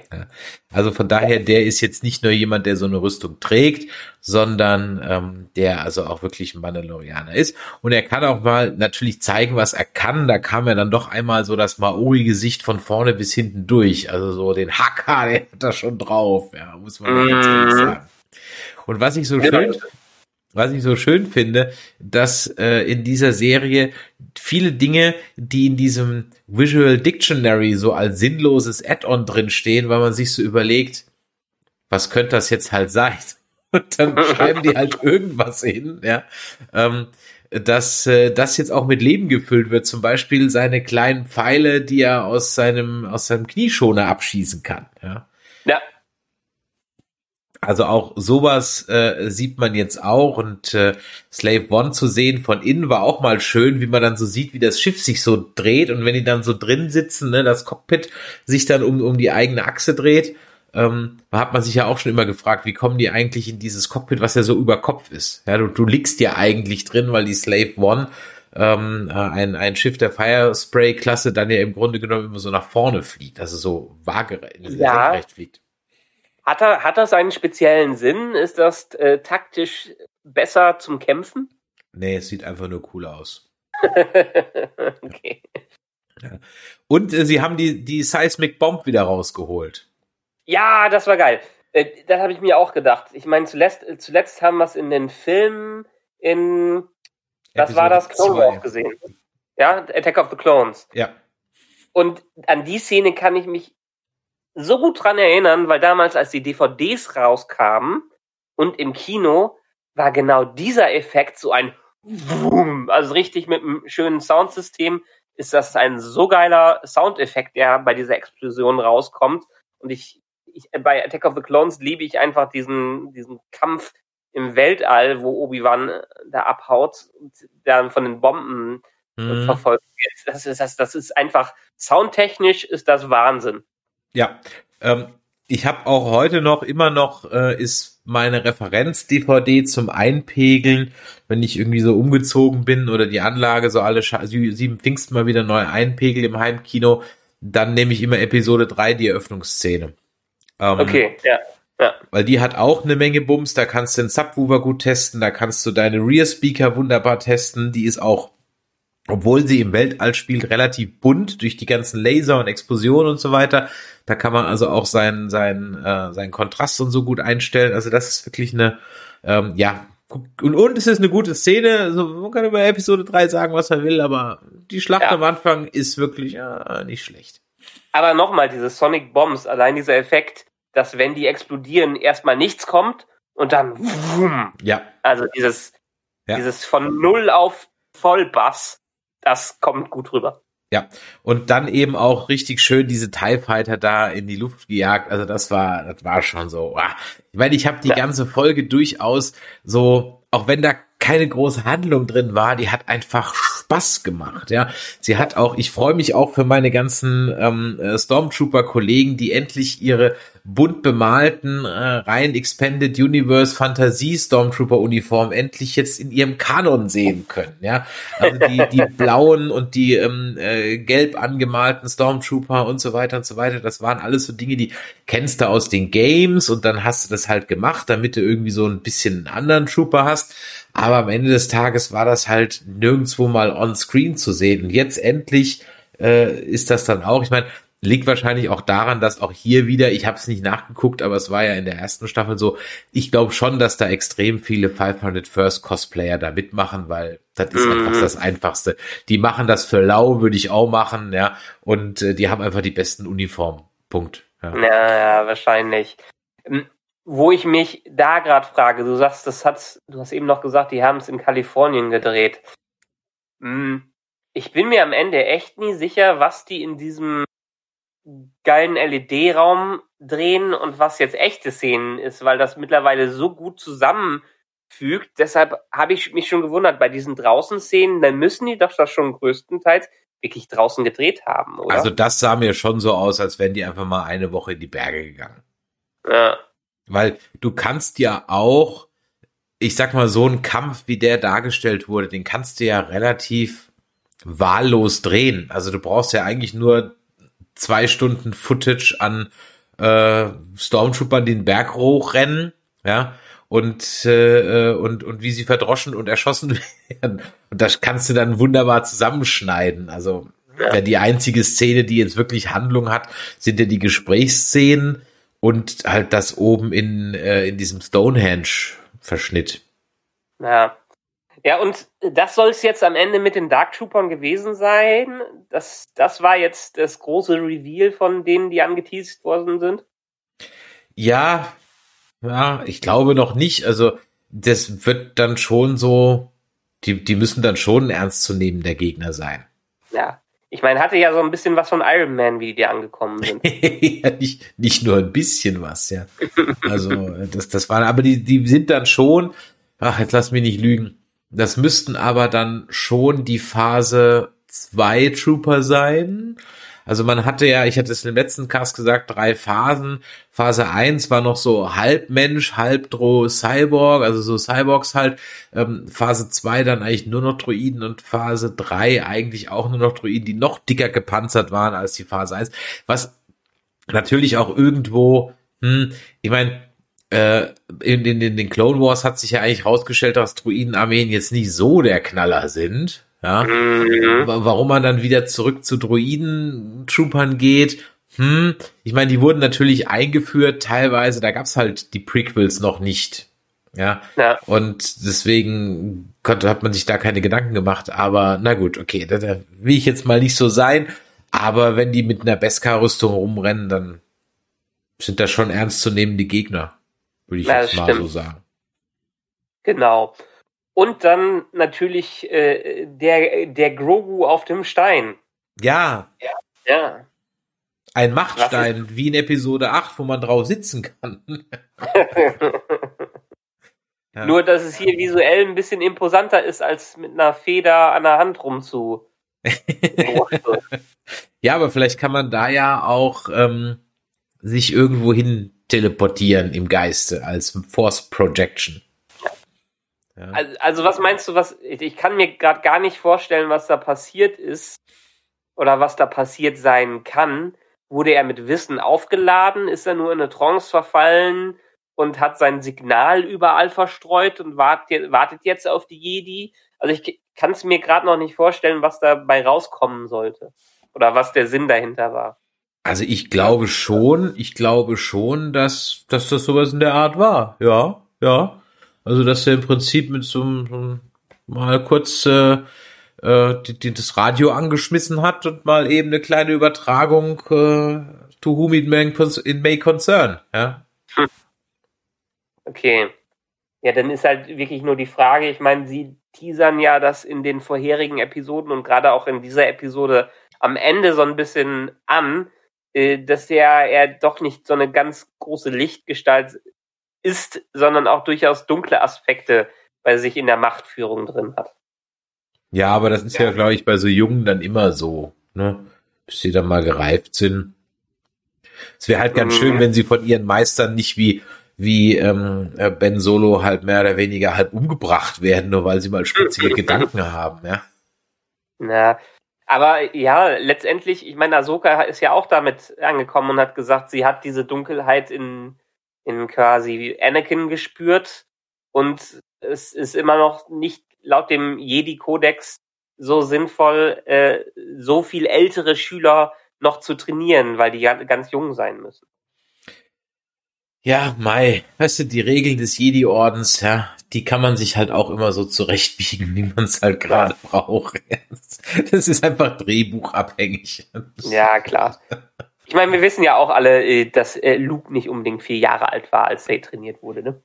Also von daher, der ist jetzt nicht nur jemand, der so eine Rüstung trägt, sondern ähm, der also auch wirklich ein Mandalorianer ist. Und er kann auch mal natürlich zeigen, was er kann. Da kam er dann doch einmal so das Maori-Gesicht von vorne bis hinten durch. Also so den Haka, der hat da schon drauf. Ja, muss man ganz ehrlich Mhm. sagen. Und was ich so schön was ich so schön finde, dass äh, in dieser Serie viele Dinge, die in diesem Visual Dictionary so als sinnloses Add-on drin stehen, weil man sich so überlegt, was könnte das jetzt halt sein? Und dann schreiben die halt irgendwas hin, ja. Ähm, dass äh, das jetzt auch mit Leben gefüllt wird, zum Beispiel seine kleinen Pfeile, die er aus seinem aus seinem Knieschoner abschießen kann. Ja. Ja, Also auch sowas äh, sieht man jetzt auch und äh, Slave One zu sehen von innen war auch mal schön, wie man dann so sieht, wie das Schiff sich so dreht und wenn die dann so drin sitzen, ne, das Cockpit sich dann um, um die eigene Achse dreht, ähm, da hat man sich ja auch schon immer gefragt, wie kommen die eigentlich in dieses Cockpit, was ja so über Kopf ist. Ja, du, du liegst ja eigentlich drin, weil die Slave One ähm, äh, ein, ein Schiff der Firespray-Klasse dann ja im Grunde genommen immer so nach vorne fliegt, also so waagerecht Ja. fliegt. Hat, er, hat das einen speziellen Sinn? Ist das äh, taktisch besser zum Kämpfen? Nee, es sieht einfach nur cool aus. okay. Und äh, sie haben die, die Seismic Bomb wieder rausgeholt. Ja, das war geil. Äh, das habe ich mir auch gedacht. Ich meine, zuletzt, äh, zuletzt haben wir es in den Filmen in, was war das, Clone Episode Wars gesehen. Ja, Attack of the Clones. Ja. Und an die Szene kann ich mich so gut dran erinnern, weil damals, als die DVDs rauskamen und im Kino, war genau dieser Effekt so ein Wum, also richtig mit einem schönen Soundsystem ist das ein so geiler Soundeffekt, der bei dieser Explosion rauskommt. Und ich, ich bei Attack of the Clones liebe ich einfach diesen, diesen Kampf im Weltall, wo Obi-Wan äh, da abhaut und dann von den Bomben Mhm. verfolgt wird. Das ist, das, das ist einfach, soundtechnisch ist das Wahnsinn. Ja. Ähm, ich habe auch heute noch, immer noch, äh, ist meine Referenz-DVD zum Einpegeln, wenn ich irgendwie so umgezogen bin oder die Anlage so alle sieben Pfingsten mal wieder neu einpegel im Heimkino, dann nehme ich immer Episode 3, die Eröffnungsszene. Ähm, Okay, ja. Ja, Weil die hat auch eine Menge Bums, da kannst du den Subwoofer gut testen, da kannst du deine Rear Speaker wunderbar testen, die ist auch, obwohl sie im Weltall spielt, relativ bunt durch die ganzen Laser und Explosionen und so weiter. Da kann man also auch seinen, seinen, äh, seinen Kontrast und so gut einstellen. Also das ist wirklich eine, ähm, ja, und, und es ist eine gute Szene. Also man kann über Episode 3 sagen, was er will, aber die Schlacht Ja. am Anfang ist wirklich ja, nicht schlecht. aber nochmal, diese Sonic Bombs, allein dieser Effekt, dass wenn die explodieren, erstmal nichts kommt und dann wum, Ja, also dieses, Ja. dieses von Null auf Vollbass, das kommt gut rüber. Ja, und dann eben auch richtig schön diese TIE Fighter da in die Luft gejagt. Also das war, das war schon so. ah. Ich meine, ich habe die Ja. ganze Folge durchaus so, auch wenn da keine große Handlung drin war, die hat einfach Spaß gemacht. Ja, sie hat auch. Ich freue mich auch für meine ganzen ähm, äh, Stormtrooper-Kollegen, die endlich ihre bunt bemalten äh, rein Expanded Universe Fantasie Stormtrooper Uniform endlich jetzt in ihrem Kanon sehen können. Ja, also die die blauen und die ähm, äh, gelb angemalten Stormtrooper und so weiter und so weiter. Das waren alles so Dinge, die kennst du aus den Games und dann hast du das halt gemacht, damit du irgendwie so ein bisschen einen anderen Trooper hast. Aber am Ende des Tages war das halt nirgendwo mal on Screen zu sehen. Und jetzt endlich äh, ist das dann auch. Ich meine, liegt wahrscheinlich auch daran, dass auch hier wieder, ich habe es nicht nachgeguckt, aber es war ja in der ersten Staffel so, ich glaube schon, dass da extrem viele 500 First Cosplayer da mitmachen, weil das ist mhm. einfach das Einfachste. Die machen das für lau, würde ich auch machen, ja, und äh, die haben einfach die besten Uniformen. Punkt. Ja, ja, ja wahrscheinlich. Ähm, wo ich mich da gerade frage, du sagst, das hat's, du hast eben noch gesagt, die haben es in Kalifornien gedreht. Hm, ich bin mir am Ende echt nie sicher, was die in diesem geilen LED-Raum drehen und was jetzt echte Szenen ist, weil das mittlerweile so gut zusammenfügt. Deshalb habe ich mich schon gewundert, bei diesen Draußen-Szenen, dann müssen die doch das schon größtenteils wirklich draußen gedreht haben, oder? Also das sah mir schon so aus, als wären die einfach mal eine Woche in die Berge gegangen. Ja. Weil du kannst ja auch, ich sag mal, so einen Kampf, wie der dargestellt wurde, den kannst du ja relativ wahllos drehen. Also du brauchst ja eigentlich nur zwei Stunden Footage an äh, Stormtroopern den Berg hochrennen, ja, und, äh, und, und wie sie verdroschen und erschossen werden. Und das kannst du dann wunderbar zusammenschneiden. Also ja. die einzige Szene, die jetzt wirklich Handlung hat, sind ja die Gesprächsszenen und halt das oben in, äh, in diesem Stonehenge-Verschnitt. Ja. Ja, und das soll es jetzt am Ende mit den Dark Troopern gewesen sein. Das, das war jetzt das große Reveal von denen, die angeteased worden sind. Ja, ja, ich glaube noch nicht. Also, das wird dann schon so, die, die müssen dann schon ernst zu nehmen der Gegner sein. Ja. Ich meine, hatte ja so ein bisschen was von Iron Man, wie die angekommen sind. ja, nicht, nicht nur ein bisschen was, ja. Also, das, das waren, aber die, die sind dann schon, ach, jetzt lass mich nicht lügen. Das müssten aber dann schon die Phase 2 Trooper sein. Also man hatte ja, ich hatte es im letzten Cast gesagt, drei Phasen. Phase eins war noch so halb Mensch, halb Dro Cyborg, also so Cyborgs halt. Ähm, Phase zwei dann eigentlich nur noch Droiden und Phase drei eigentlich auch nur noch Droiden, die noch dicker gepanzert waren als die Phase eins. Was natürlich auch irgendwo, hm, ich meine, in, in, in den Clone Wars hat sich ja eigentlich rausgestellt, dass Druidenarmeen jetzt nicht so der Knaller sind. Ja, mhm. warum man dann wieder zurück zu Droiden-Troopern geht. Hm, ich meine, die wurden natürlich eingeführt, teilweise, da gab's halt die Prequels noch nicht. Ja. ja. Und deswegen konnte, hat man sich da keine Gedanken gemacht. Aber na gut, okay, da, da will ich jetzt mal nicht so sein. Aber wenn die mit einer Beskar-Rüstung rumrennen, dann sind das schon ernstzunehmende Gegner, würde ich ja, jetzt mal stimmt. so sagen. Genau. Und dann natürlich äh, der, der Grogu auf dem Stein. Ja. Ja. ja. Ein Machtstein, wie in Episode 8, wo man drauf sitzen kann. ja. Nur, dass es hier visuell ein bisschen imposanter ist, als mit einer Feder an der Hand rumzu. ja, aber vielleicht kann man da ja auch ähm, sich irgendwo hin teleportieren im Geiste als Force Projection. Also, also, was meinst du, was ich kann mir gerade gar nicht vorstellen, was da passiert ist oder was da passiert sein kann. Wurde er mit Wissen aufgeladen? Ist er nur in eine Trance verfallen und hat sein Signal überall verstreut und wartet, wartet jetzt auf die Jedi? Also ich kann es mir gerade noch nicht vorstellen, was dabei rauskommen sollte oder was der Sinn dahinter war. Also ich glaube schon, ich glaube schon, dass, dass das sowas in der Art war. Ja, ja. Also, dass er im Prinzip mit so einem, mal kurz äh, äh, die, die, das Radio angeschmissen hat und mal eben eine kleine Übertragung äh, to whom it may, it may concern. Ja? Okay. Ja, dann ist halt wirklich nur die Frage, ich meine, sie teasern ja das in den vorherigen Episoden und gerade auch in dieser Episode am Ende so ein bisschen an, dass er, er doch nicht so eine ganz große Lichtgestalt ist, sondern auch durchaus dunkle Aspekte bei sich in der Machtführung drin hat. Ja, aber das ist ja, ja glaube ich, bei so Jungen dann immer so, ne? Bis sie dann mal gereift sind. Es wäre halt ganz mhm. schön, wenn sie von ihren Meistern nicht wie wie ähm, äh, Ben Solo halt mehr oder weniger halb umgebracht werden, nur weil sie mal spitzige Gedanken haben, ja. Na, aber ja, letztendlich, ich meine, Ahsoka ist ja auch damit angekommen und hat gesagt, sie hat diese Dunkelheit in in quasi Anakin gespürt und es ist immer noch nicht laut dem Jedi-Kodex so sinnvoll, äh, so viel ältere Schüler noch zu trainieren, weil die ganz jung sein müssen. Ja, Mai, weißt du, die Regeln des Jedi-Ordens, ja, die kann man sich halt auch immer so zurechtbiegen, wie man es halt gerade braucht. Das ist einfach drehbuchabhängig. Ja, klar. Ich meine, wir wissen ja auch alle, äh, dass äh, Luke nicht unbedingt vier Jahre alt war, als er trainiert wurde, ne?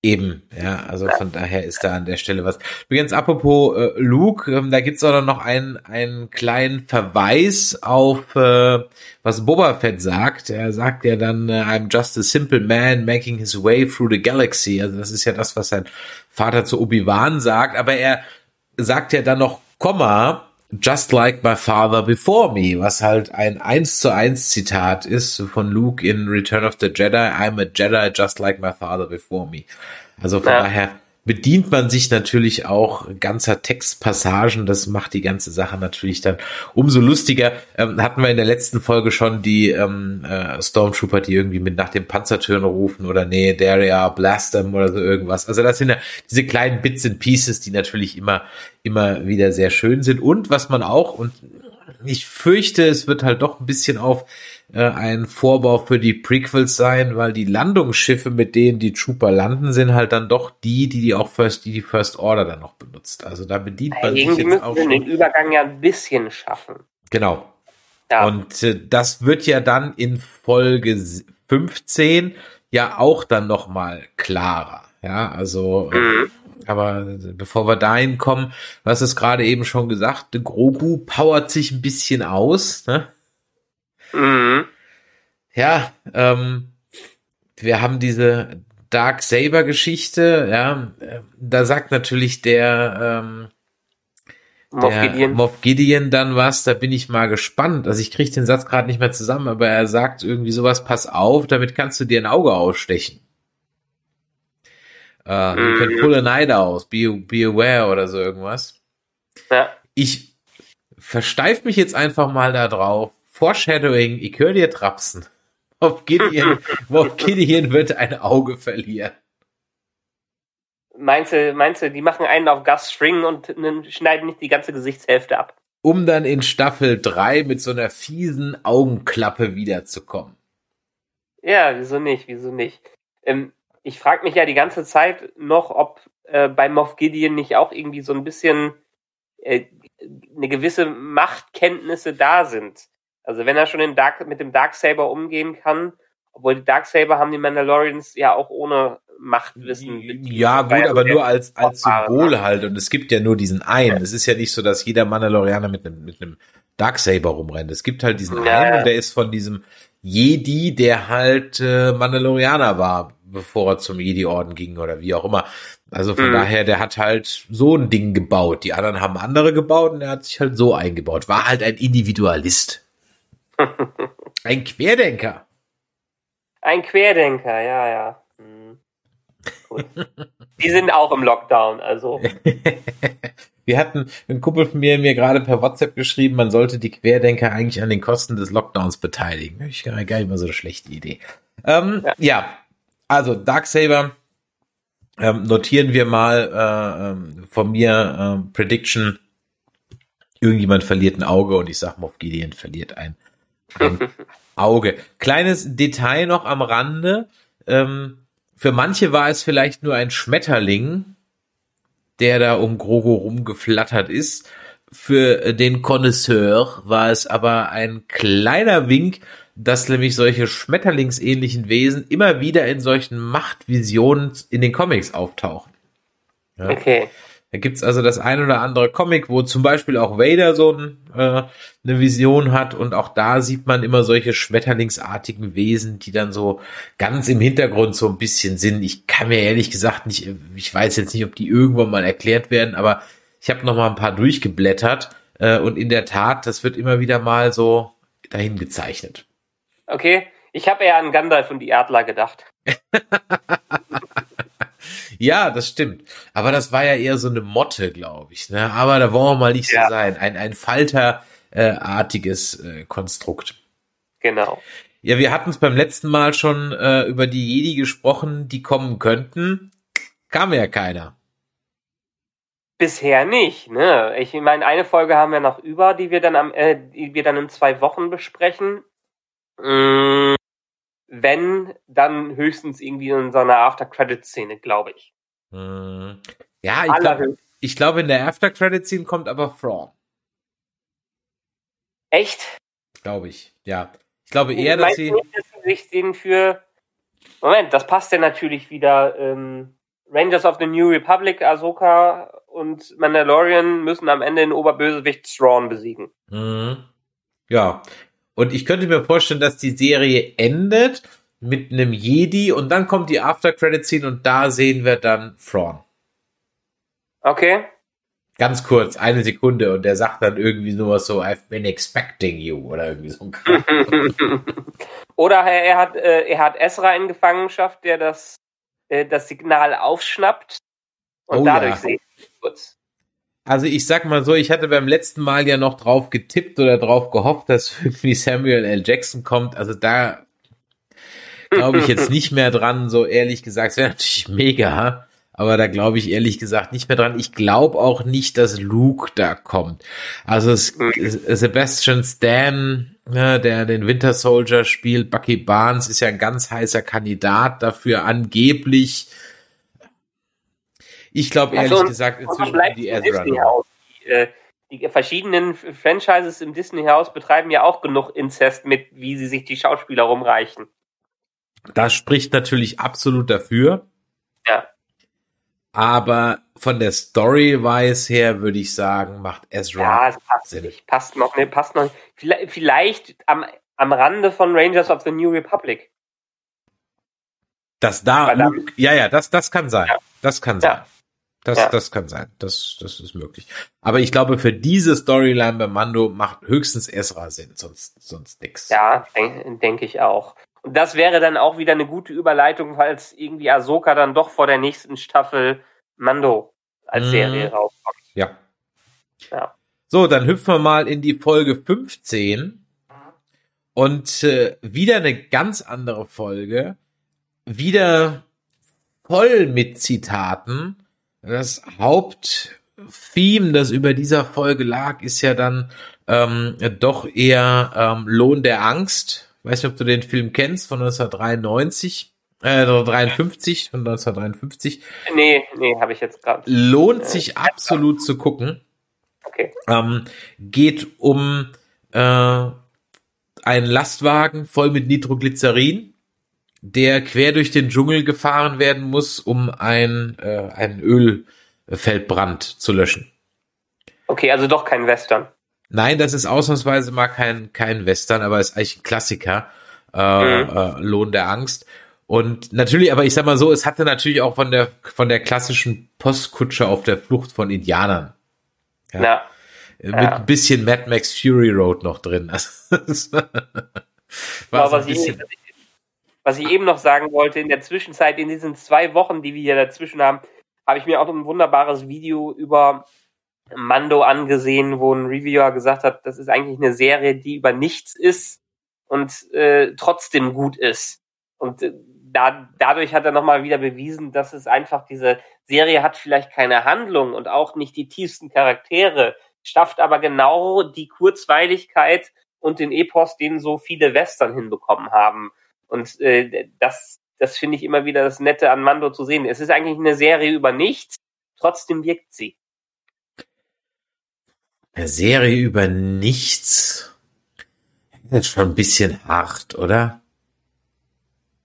Eben, ja, also von daher ist da an der Stelle was. Übrigens, apropos äh, Luke, ähm, da gibt's auch noch einen, einen kleinen Verweis auf, äh, was Boba Fett sagt. Er sagt ja dann, äh, I'm just a simple man making his way through the galaxy. Also das ist ja das, was sein Vater zu Obi-Wan sagt, aber er sagt ja dann noch Komma, Just like my father before me, was halt ein eins zu eins Zitat ist von Luke in Return of the Jedi. I'm a Jedi just like my father before me. Also von ja. daher bedient man sich natürlich auch ganzer Textpassagen. Das macht die ganze Sache natürlich dann umso lustiger. Ähm, hatten wir in der letzten Folge schon die ähm, äh, Stormtrooper, die irgendwie mit nach dem Panzertüren rufen oder nee, Daria, blast them oder so irgendwas. Also das sind ja diese kleinen Bits and Pieces, die natürlich immer, immer wieder sehr schön sind. Und was man auch, und ich fürchte, es wird halt doch ein bisschen auf äh, ein Vorbau für die Prequels sein, weil die Landungsschiffe, mit denen die Trooper landen, sind halt dann doch die, die die auch First, die die First Order dann noch benutzt. Also da bedient man ja, sich jetzt auch schon. den Übergang ja ein bisschen schaffen. Genau. Ja. Und äh, das wird ja dann in Folge 15 ja auch dann noch mal klarer. Ja, also äh, mhm. aber bevor wir dahin kommen, was ist gerade eben schon gesagt, Grogu powert sich ein bisschen aus, ne? Mhm. Ja, ähm, wir haben diese Dark Saber Geschichte, ja, da sagt natürlich der, ähm, Moff Gideon. Moff Gideon dann was, da bin ich mal gespannt. Also ich kriege den Satz gerade nicht mehr zusammen, aber er sagt irgendwie sowas, pass auf, damit kannst du dir ein Auge ausstechen. Uh, mm. You can pull a night aus, be, be aware oder so irgendwas. Ja. Ich versteif mich jetzt einfach mal da drauf, Foreshadowing, ich höre dir trapsen. Auf Gideon, auf Gideon wird ein Auge verlieren. Meinst du, meinst du, die machen einen auf Gas String und schneiden nicht die ganze Gesichtshälfte ab? Um dann in Staffel 3 mit so einer fiesen Augenklappe wiederzukommen. Ja, wieso nicht, wieso nicht? Ähm, ich frage mich ja die ganze Zeit noch, ob äh, bei Moff Gideon nicht auch irgendwie so ein bisschen äh, eine gewisse Machtkenntnisse da sind. Also wenn er schon Dark, mit dem Darksaber umgehen kann, obwohl die Darksaber haben die Mandalorians ja auch ohne Machtwissen. Ja, gut, aber nur als, als Symbol halt. Und es gibt ja nur diesen einen. Es ist ja nicht so, dass jeder Mandalorianer mit einem, mit einem Darksaber rumrennt. Es gibt halt diesen ja, einen und der ist von diesem Jedi, der halt äh, Mandalorianer war, bevor er zum Jedi-Orden ging oder wie auch immer. Also von mhm. daher, der hat halt so ein Ding gebaut. Die anderen haben andere gebaut und er hat sich halt so eingebaut. War halt ein Individualist. Ein Querdenker. Ein Querdenker, ja, ja. Hm. Die sind auch im Lockdown, also. Wir hatten ein Kumpel von mir mir gerade per WhatsApp geschrieben, man sollte die Querdenker eigentlich an den Kosten des Lockdowns beteiligen. Ich gar nicht mal so eine schlechte Idee. Ähm, ja. ja. also Darksaber ähm, notieren wir mal äh, ähm, von mir äh, Prediction. Irgendjemand verliert ein Auge und ich sag Moff Gideon verliert ein ein Auge. Kleines Detail noch am Rande. Ähm, für manche war es vielleicht nur ein Schmetterling, der da um Grogo rumgeflattert ist. Für den Connoisseur war es aber ein kleiner Wink, dass nämlich solche schmetterlingsähnlichen Wesen immer wieder in solchen Machtvisionen in den Comics auftauchen. Ja? Okay. Da gibt's also das ein oder andere Comic, wo zum Beispiel auch Vader so ein, äh, eine Vision hat und auch da sieht man immer solche schmetterlingsartigen Wesen, die dann so ganz im Hintergrund so ein bisschen sind. Ich kann mir ehrlich gesagt nicht, ich weiß jetzt nicht, ob die irgendwann mal erklärt werden, aber ich habe noch mal ein paar durchgeblättert äh, und in der Tat, das wird immer wieder mal so dahin gezeichnet. Okay, ich habe eher an Gandalf und die Erdler gedacht. Ja, das stimmt. Aber das war ja eher so eine Motte, glaube ich. Ne? Aber da wollen wir mal nicht ja. so sein. Ein, ein Falterartiges äh, äh, Konstrukt. Genau. Ja, wir hatten es beim letzten Mal schon äh, über die Jedi gesprochen, die kommen könnten. Kam ja keiner. Bisher nicht, ne? Ich meine, eine Folge haben wir noch über, die wir dann am, äh, die wir dann in zwei Wochen besprechen. Mm, wenn, dann höchstens irgendwie in so einer After-Credit-Szene, glaube ich. Hm. Ja, ich glaube, ich glaube, in der After-Credit-Szene kommt aber Thrawn. Echt? Glaube ich, ja. Ich glaube eher, dass sie. Nicht, dass sie sich den für. Moment, das passt ja natürlich wieder. Ähm, Rangers of the New Republic, Ahsoka und Mandalorian müssen am Ende den Oberbösewicht Thrawn besiegen. Mhm. Ja. Und ich könnte mir vorstellen, dass die Serie endet mit einem Jedi und dann kommt die After Credit Scene und da sehen wir dann Thrawn. Okay. Ganz kurz, eine Sekunde und der sagt dann irgendwie nur so, I've been expecting you oder irgendwie so ein Oder er hat, äh, er hat Ezra in Gefangenschaft, der das, äh, das Signal aufschnappt und Oh dadurch ja. sehen wir kurz. Also ich sag mal so, ich hatte beim letzten Mal ja noch drauf getippt oder drauf gehofft, dass irgendwie Samuel L. Jackson kommt. Also da glaube ich jetzt nicht mehr dran, so ehrlich gesagt. Es wäre natürlich mega, aber da glaube ich ehrlich gesagt nicht mehr dran. Ich glaube auch nicht, dass Luke da kommt. Also Sebastian Stan, ne, der den Winter Soldier spielt, Bucky Barnes ist ja ein ganz heißer Kandidat dafür, angeblich. Ich glaube ehrlich Also, gesagt inzwischen bleibt die Ezra. Disney. House. Die, äh, die verschiedenen Franchises im Disney House betreiben ja auch genug Inzest mit, wie sie sich die Schauspieler rumreichen. Das spricht natürlich absolut dafür. Ja. Aber von der Story-Wise her würde ich sagen, macht Ezra. Ja, es passt Sinn. nicht. Passt noch nicht. Passt noch. Vielleicht, vielleicht am, am Rande von Rangers of the New Republic. Das da, Luke, ja, ja, das, das kann sein. Ja. Das kann Ja. Das, Ja. das kann sein. Das, das ist möglich. Aber ich glaube, für diese Storyline bei Mando macht höchstens Ezra Sinn, sonst, sonst nix. Ja, denke denk ich auch. Und das wäre dann auch wieder eine gute Überleitung, falls irgendwie Ahsoka dann doch vor der nächsten Staffel Mando als Mhm. Serie rauskommt. Ja. Ja. So, dann hüpfen wir mal in die Folge 15 und äh, wieder eine ganz andere Folge, wieder voll mit Zitaten. Das Haupttheme, das über dieser Folge lag, ist ja dann ähm, doch eher ähm, Lohn der Angst. Weiß nicht, ob du den Film kennst von 1993, äh, 53, von 1953. Nee, nee, habe ich jetzt gerade. Lohnt sich absolut zu gucken. Okay. Ähm, geht um äh, einen Lastwagen voll mit Nitroglycerin, der quer durch den Dschungel gefahren werden muss, um ein, äh, einen Ölfeldbrand zu löschen. Okay, also doch kein Western. Nein, das ist ausnahmsweise mal kein, kein Western, aber ist eigentlich ein Klassiker. Äh, Mhm. äh, Lohn der Angst. Und natürlich, aber ich sag mal so, es hatte natürlich auch von der, von der klassischen Postkutsche auf der Flucht von Indianern. Ja. Ja. Mit Ja. ein bisschen Mad Max Fury Road noch drin. Also, war Aber so was, bisschen, ich- was ich eben noch sagen wollte, in der Zwischenzeit, in diesen zwei Wochen, die wir hier dazwischen haben, habe ich mir auch ein wunderbares Video über Mando angesehen, wo ein Reviewer gesagt hat, das ist eigentlich eine Serie, die über nichts ist und äh, trotzdem gut ist. Und äh, da, dadurch hat er nochmal wieder bewiesen, dass es einfach diese Serie hat vielleicht keine Handlung und auch nicht die tiefsten Charaktere, schafft aber genau die Kurzweiligkeit und den Epos, den so viele Western hinbekommen haben. Und äh, das, das finde ich immer wieder das Nette an Mando zu sehen. Es ist eigentlich eine Serie über nichts, trotzdem wirkt sie. eine Serie über nichts. Das ist schon ein bisschen hart, oder?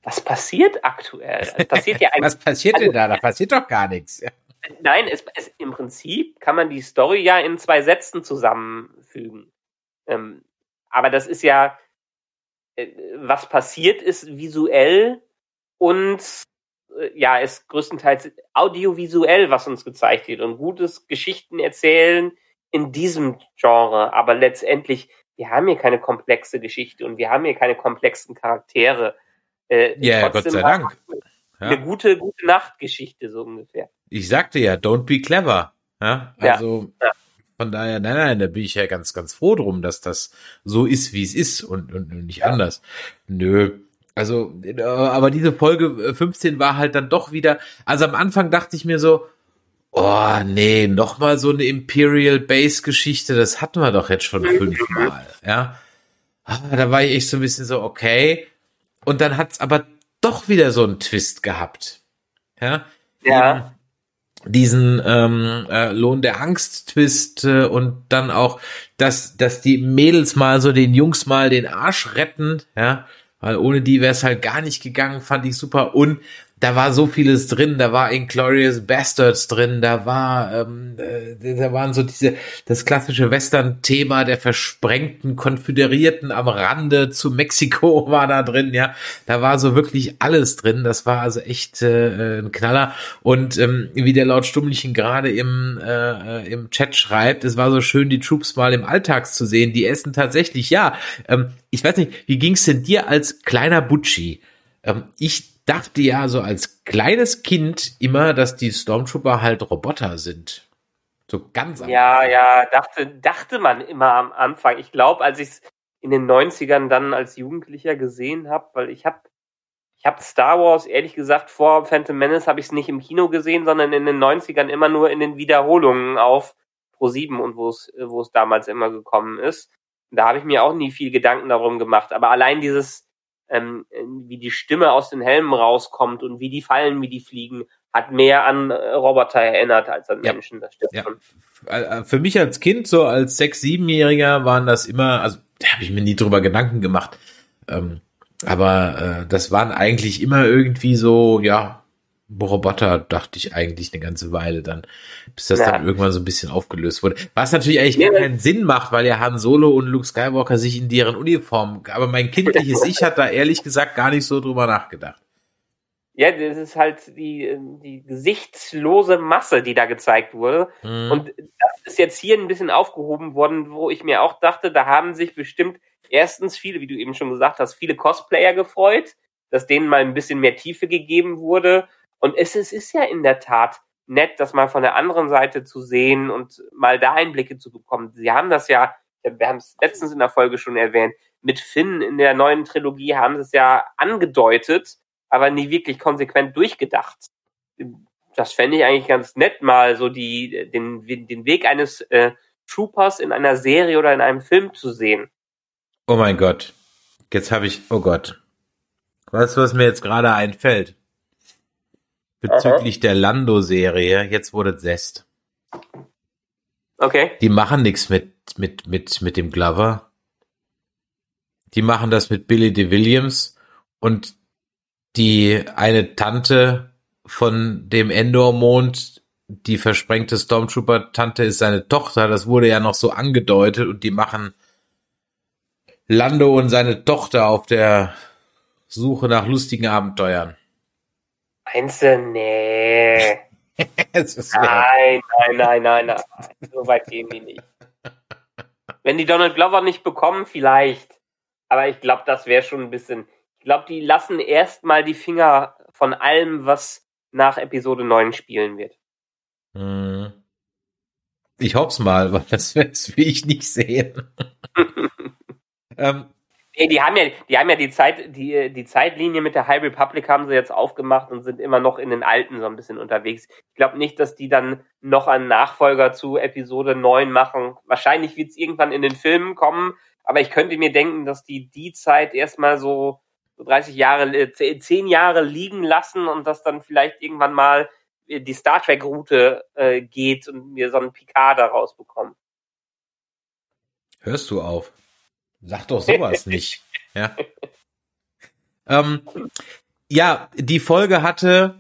Was passiert aktuell? Passiert ja Was passiert also- denn da? Da passiert doch gar nichts. Nein, es, es, im Prinzip kann man die Story ja in zwei Sätzen zusammenfügen. Ähm, aber das ist ja, was passiert ist visuell und äh, ja, ist größtenteils audiovisuell, was uns gezeigt wird und gutes Geschichten erzählen in diesem Genre. Aber letztendlich, wir haben hier keine komplexe Geschichte und wir haben hier keine komplexen Charaktere. Äh, Ja, Gott sei Dank. Ja. Eine gute, gute Nachtgeschichte, so ungefähr. Ich sagte ja, don't be clever. Ja, Ja. also Ja. Von daher, nein, nein, da bin ich ja ganz, ganz froh drum, dass das so ist, wie es ist und, und, und nicht anders. Nö. Also, äh, aber diese Folge äh, 15 war halt dann doch wieder, also am Anfang dachte ich mir so, Oh, nee, nochmal so eine Imperial Base Geschichte, das hatten wir doch jetzt schon fünfmal, ja. Ah, da war ich echt so ein bisschen so, okay. Und dann hat's aber doch wieder so einen Twist gehabt. Ja. Ja. Diesen ähm, äh, Lohn der Angst-Twist äh, und dann auch, dass, dass die Mädels mal so den Jungs mal den Arsch retten, ja, weil ohne die wäre es halt gar nicht gegangen, fand ich super. Und da war so vieles drin, da war Inglorious Bastards drin, da war, ähm, äh, da waren so diese, das klassische Western-Thema der versprengten Konföderierten am Rande zu Mexiko war da drin, ja, da war so wirklich alles drin, das war also echt äh, ein Knaller. Und ähm, wie der laut Stummlichen gerade im, äh, im Chat schreibt, es war so schön, die Troops mal im Alltags zu sehen, die essen tatsächlich, ja, ähm, ich weiß nicht, wie ging's denn dir als kleiner Butchi? Ähm, ich dachte ja so als kleines Kind immer, dass die Stormtrooper halt Roboter sind. So ganz am Ja, Anfang. ja, dachte, dachte man immer am Anfang. Ich glaube, als ich es in den 90ern dann als Jugendlicher gesehen habe, weil ich habe ich hab Star Wars, ehrlich gesagt, vor Phantom Menace habe ich es nicht im Kino gesehen, sondern in den 90ern immer nur in den Wiederholungen auf Pro 7 und wo es wo es damals immer gekommen ist. Da habe ich mir auch nie viel Gedanken darum gemacht. Aber allein dieses, ähm, wie die Stimme aus den Helmen rauskommt und wie die fallen, wie die fliegen, hat mehr an äh, Roboter erinnert als an Ja. Menschen. Das stimmt Ja. schon. Äh, Für mich als Kind, so als sechs, siebenjähriger, waren das immer, also da habe ich mir nie drüber Gedanken gemacht. Ähm, aber äh, das waren eigentlich immer irgendwie so, ja, Roboter, dachte ich eigentlich eine ganze Weile dann, bis das Ja. dann irgendwann so ein bisschen aufgelöst wurde. Was natürlich eigentlich Ja. gar keinen Sinn macht, weil ja Han Solo und Luke Skywalker sich in deren Uniformen, aber mein kindliches Ich hat da ehrlich gesagt gar nicht so drüber nachgedacht. Ja, das ist halt die, äh, die gesichtslose Masse, die da gezeigt wurde. Mhm. Und das ist jetzt hier ein bisschen aufgehoben worden, wo ich mir auch dachte, da haben sich bestimmt erstens viele, wie du eben schon gesagt hast, viele Cosplayer gefreut, dass denen mal ein bisschen mehr Tiefe gegeben wurde. Und es, es ist ja in der Tat nett, das mal von der anderen Seite zu sehen und mal da Einblicke zu bekommen. Sie haben das ja, wir haben es letztens in der Folge schon erwähnt, mit Finn in der neuen Trilogie haben sie es ja angedeutet, aber nie wirklich konsequent durchgedacht. Das fände ich eigentlich ganz nett, mal so die, den, den Weg eines äh, Troopers in einer Serie oder in einem Film zu sehen. Oh mein Gott. Jetzt habe ich, oh Gott. Weißt du, was mir jetzt gerade einfällt? Bezüglich der Lando-Serie, jetzt wurde Zest. Okay. Die machen nichts mit, mit, mit, mit dem Glover. Die machen das mit Billy de Williams und die eine Tante von dem Endor-Mond, die versprengte Stormtrooper-Tante ist seine Tochter. Das wurde ja noch so angedeutet und die machen Lando und seine Tochter auf der Suche nach lustigen Abenteuern. Du? Nee. Es Nein, nein, nein, nein, nein. So weit gehen die nicht. Wenn die Donald Glover nicht bekommen, vielleicht. Aber ich glaube, das wäre schon ein bisschen. Ich glaube, die lassen erstmal die Finger von allem, was nach Episode 9 spielen wird. Hm. Ich hoff's mal, weil das, das will ich nicht sehen. ähm, Nee, die haben ja, die haben ja die Zeit, die, die Zeitlinie mit der High Republic haben sie jetzt aufgemacht und sind immer noch in den alten so ein bisschen unterwegs. Ich glaube nicht, dass die dann noch einen Nachfolger zu Episode 9 machen. Wahrscheinlich wird es irgendwann in den Filmen kommen, aber ich könnte mir denken, dass die die Zeit erstmal so, so 30 Jahre, äh, 10 Jahre liegen lassen und dass dann vielleicht irgendwann mal äh, die Star Trek Route äh, geht und wir so einen Picard daraus bekommen. hörst du auf? Sag doch sowas nicht. Ja. Ähm, ja, die Folge hatte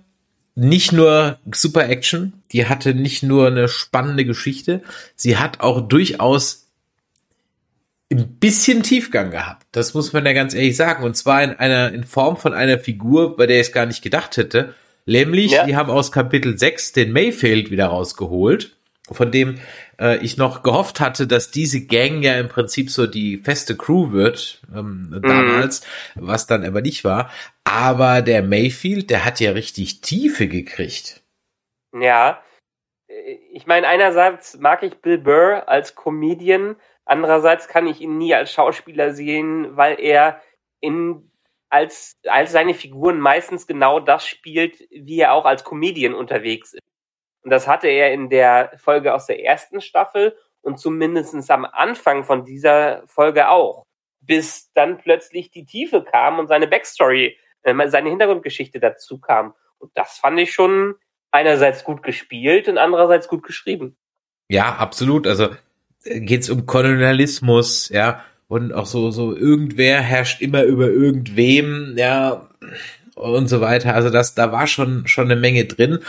nicht nur super Action, die hatte nicht nur eine spannende Geschichte, sie hat auch durchaus ein bisschen Tiefgang gehabt. Das muss man ja ganz ehrlich sagen. Und zwar in einer, in Form von einer Figur, bei der ich es gar nicht gedacht hätte. Nämlich, Ja. die haben aus Kapitel 6 den Mayfield wieder rausgeholt, von dem äh, ich noch gehofft hatte, dass diese Gang ja im Prinzip so die feste Crew wird, ähm, damals, was dann aber nicht war. Aber der Mayfield, der hat ja richtig Tiefe gekriegt. Ja. Äh, Ich meine, einerseits mag ich Bill Burr als Comedian, andererseits kann ich ihn nie als Schauspieler sehen, weil er in als, als seine Figuren meistens genau das spielt, wie er auch als Comedian unterwegs ist. Und das hatte er in der Folge aus der ersten Staffel und zumindestens am Anfang von dieser Folge auch. Bis dann plötzlich die Tiefe kam und seine Backstory, äh, seine Hintergrundgeschichte dazu kam. Und das fand ich schon einerseits gut gespielt und andererseits gut geschrieben. Ja, absolut. Also äh, geht's um Kolonialismus, ja, und auch so, so irgendwer herrscht immer über irgendwem, ja, und so weiter. Also das, da war schon, schon eine Menge drin.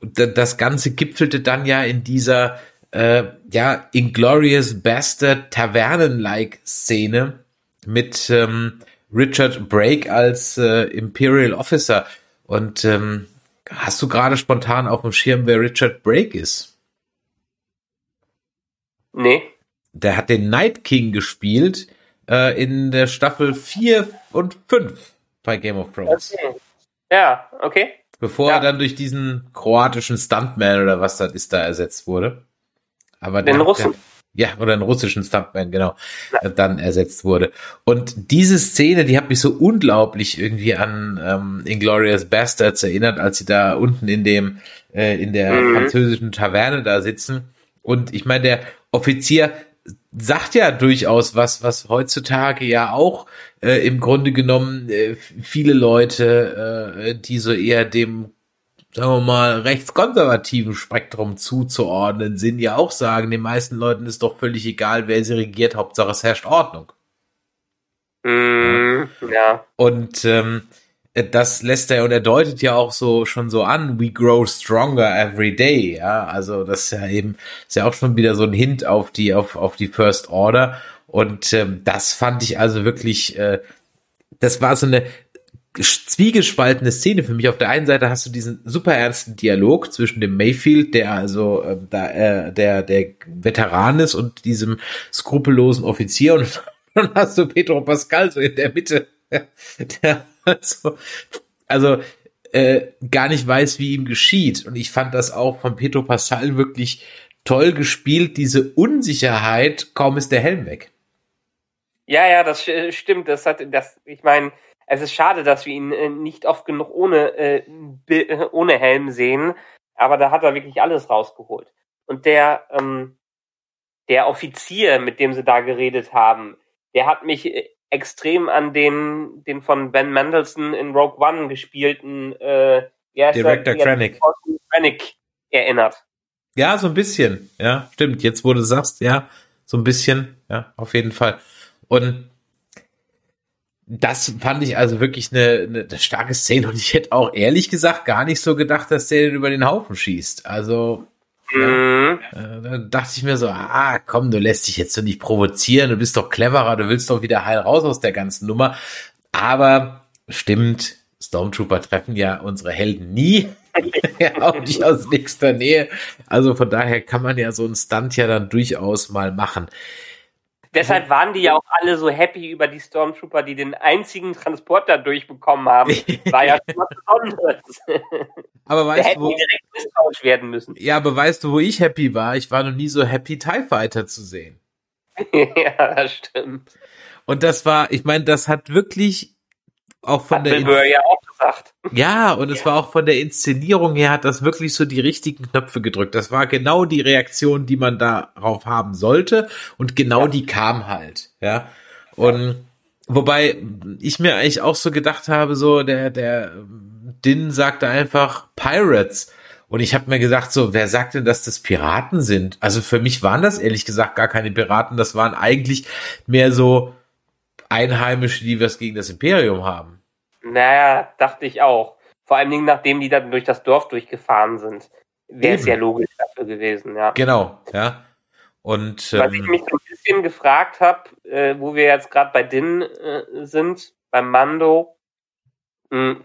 Das Ganze gipfelte dann ja in dieser, äh, ja, Inglorious Bastard Tavernen-like Szene mit ähm, Richard Brake als äh, Imperial Officer. Und ähm, hast du gerade spontan auf dem Schirm, wer Richard Brake ist? Nee. Der hat den Night King gespielt äh, in der Staffel 4 und 5 bei Game of Thrones. Okay. Ja, okay. Bevor Ja. er dann durch diesen kroatischen Stuntman oder was das ist da ersetzt wurde. Aber Den der- Russen. Der, ja, oder einen russischen Stuntman, genau, äh, dann ersetzt wurde. Und diese Szene, die hat mich so unglaublich irgendwie an ähm, Inglorious Bastards erinnert, als sie da unten in dem, äh, in der Mhm. französischen Taverne da sitzen. Und ich meine, der Offizier sagt ja durchaus was, was heutzutage ja auch äh, im Grunde genommen äh, viele Leute, äh, die so eher dem, sagen wir mal, rechtskonservativen Spektrum zuzuordnen sind, ja auch sagen, den meisten Leuten ist doch völlig egal, wer sie regiert, Hauptsache es herrscht Ordnung. Mm, ja. Und ähm, das lässt er und er deutet ja auch so schon so an, we grow stronger every day, ja, also das ist ja eben ist ja auch schon wieder so ein Hint auf die auf auf die First Order und ähm, das fand ich also wirklich, äh, das war so eine zwiegespaltene Szene für mich. Auf der einen Seite hast du diesen super ernsten Dialog zwischen dem Mayfield, der also äh, da äh, der der Veteran ist und diesem skrupellosen Offizier und dann hast du Pedro Pascal so in der Mitte, der also, äh, gar nicht weiß, wie ihm geschieht. Und ich fand das auch von Pedro Pascal wirklich toll gespielt, diese Unsicherheit, kaum ist der Helm weg. Ja, ja, das stimmt. Das hat, das, ich meine, es ist schade, dass wir ihn äh, nicht oft genug ohne, äh, ohne Helm sehen, aber da hat er wirklich alles rausgeholt. Und der, ähm, der Offizier, mit dem sie da geredet haben, der hat mich äh, extrem an den, den von Ben Mendelssohn in Rogue One gespielten, äh? Director Krennic. Krennic erinnert. Ja, so ein bisschen. Ja, stimmt. Jetzt, wo du sagst, ja, so ein bisschen. Ja, auf jeden Fall. Und das fand ich also wirklich eine, eine, eine starke Szene. Und ich hätte auch ehrlich gesagt gar nicht so gedacht, dass der den über den Haufen schießt. Also, Mhm. äh, da dachte ich mir so, ah, komm, du lässt dich jetzt so nicht provozieren. Du bist doch cleverer. Du willst doch wieder heil raus aus der ganzen Nummer. Aber stimmt, Stormtrooper treffen ja unsere Helden nie. ja, auch nicht aus nächster Nähe. Also von daher kann man ja so einen Stunt ja dann durchaus mal machen. Deshalb waren die ja auch alle so happy über die Stormtrooper, die den einzigen Transporter durchbekommen haben. War ja schon was Besonderes. Aber Da weißt du, wo, die direkt misstrauisch werden müssen. ja, aber weißt du, wo ich happy war? Ich war noch nie so happy, TIE Fighter zu sehen. ja, das stimmt. Und das war, ich meine, das hat wirklich auch von Hat der Bill Burr ja auch gesagt. Ja, und es war auch von der Inszenierung her, hat das wirklich so die richtigen Knöpfe gedrückt. Das war genau die Reaktion, die man darauf haben sollte. Und genau Ja. die kam halt, ja. Und wobei ich mir eigentlich auch so gedacht habe, so der, der Din sagte einfach Pirates. Und ich habe mir gedacht, so, wer sagt denn, dass das Piraten sind? Also für mich waren das ehrlich gesagt gar keine Piraten. Das waren eigentlich mehr so Einheimische, die was gegen das Imperium haben. Naja, dachte ich auch. Vor allen Dingen, nachdem die dann durch das Dorf durchgefahren sind. Wäre es ja logisch dafür gewesen, ja. Genau, ja. Und Was ich ähm, mich so ein bisschen gefragt habe, äh, wo wir jetzt gerade bei Din äh, sind, beim Mando, mh,